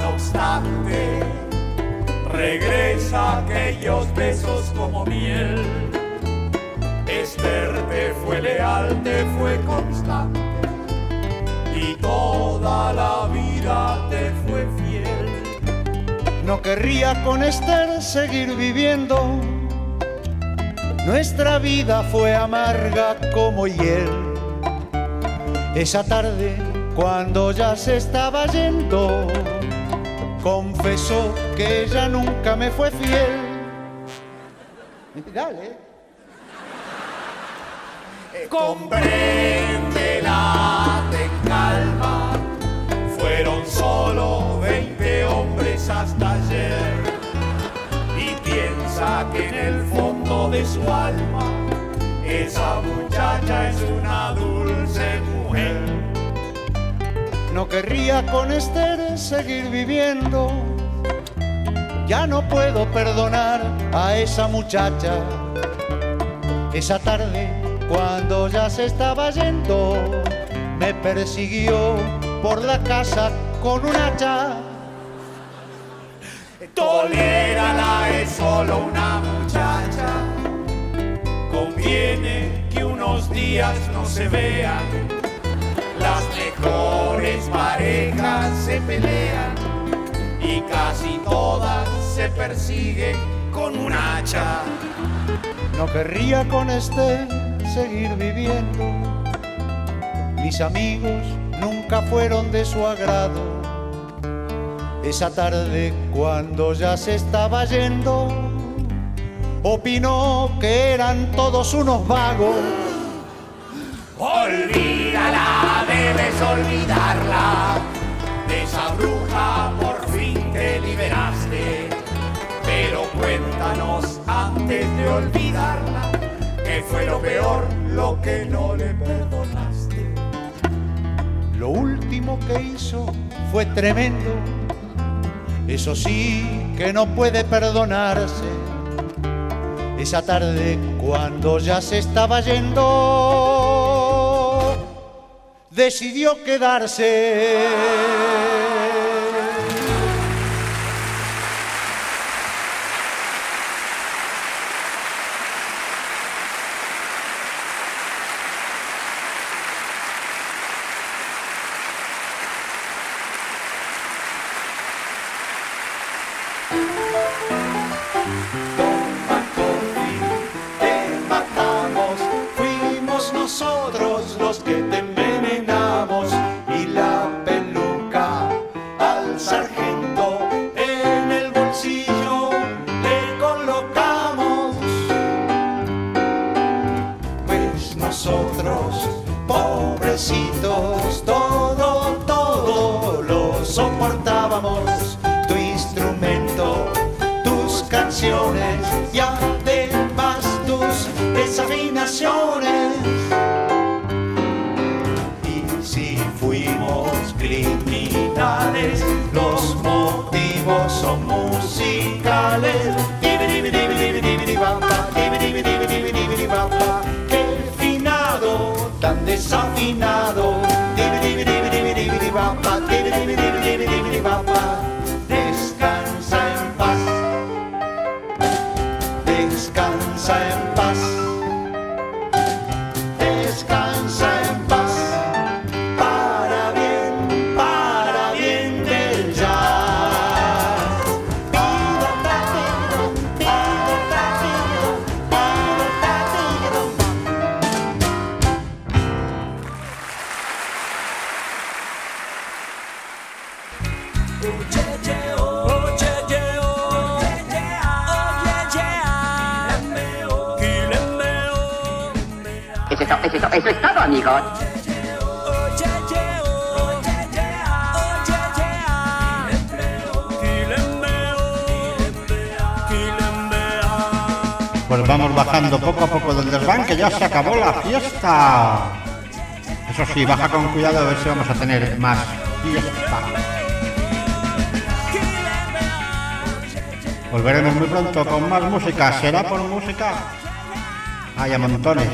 no obstante, regresa aquellos besos como miel. Fue constante y toda la vida te fue fiel. No querría con Esther seguir viviendo. Nuestra vida fue amarga como hiel. Esa tarde, cuando ya se estaba yendo, confesó que ella nunca me fue fiel. Dale. Compréndela, ten calma. Fueron solo 20 hombres hasta ayer. Y piensa que en el fondo de su alma, esa muchacha es una dulce mujer. No querría con Esther seguir viviendo. Ya no puedo perdonar a esa muchacha. Esa tarde, cuando ya se estaba yendo, me persiguió por la casa con un hacha. Tolérala, es solo una muchacha. Conviene que unos días no se vean. Las mejores parejas se pelean y casi todas se persiguen con un hacha. No querría con este seguir viviendo. Mis amigos nunca fueron de su agrado. Esa tarde cuando ya se estaba yendo, opinó que eran todos unos vagos. Olvídala, debes olvidarla. De esa bruja por fin te liberaste. Pero cuéntanos antes de olvidarla, fue lo peor, lo que no le perdonaste. Lo último que hizo fue tremendo. Eso sí que no puede perdonarse. Esa tarde cuando ya se estaba yendo, decidió quedarse. Sí, baja con cuidado a ver si vamos a tener más. Volveremos muy pronto con más música. ¿Será por música? Hay a montones.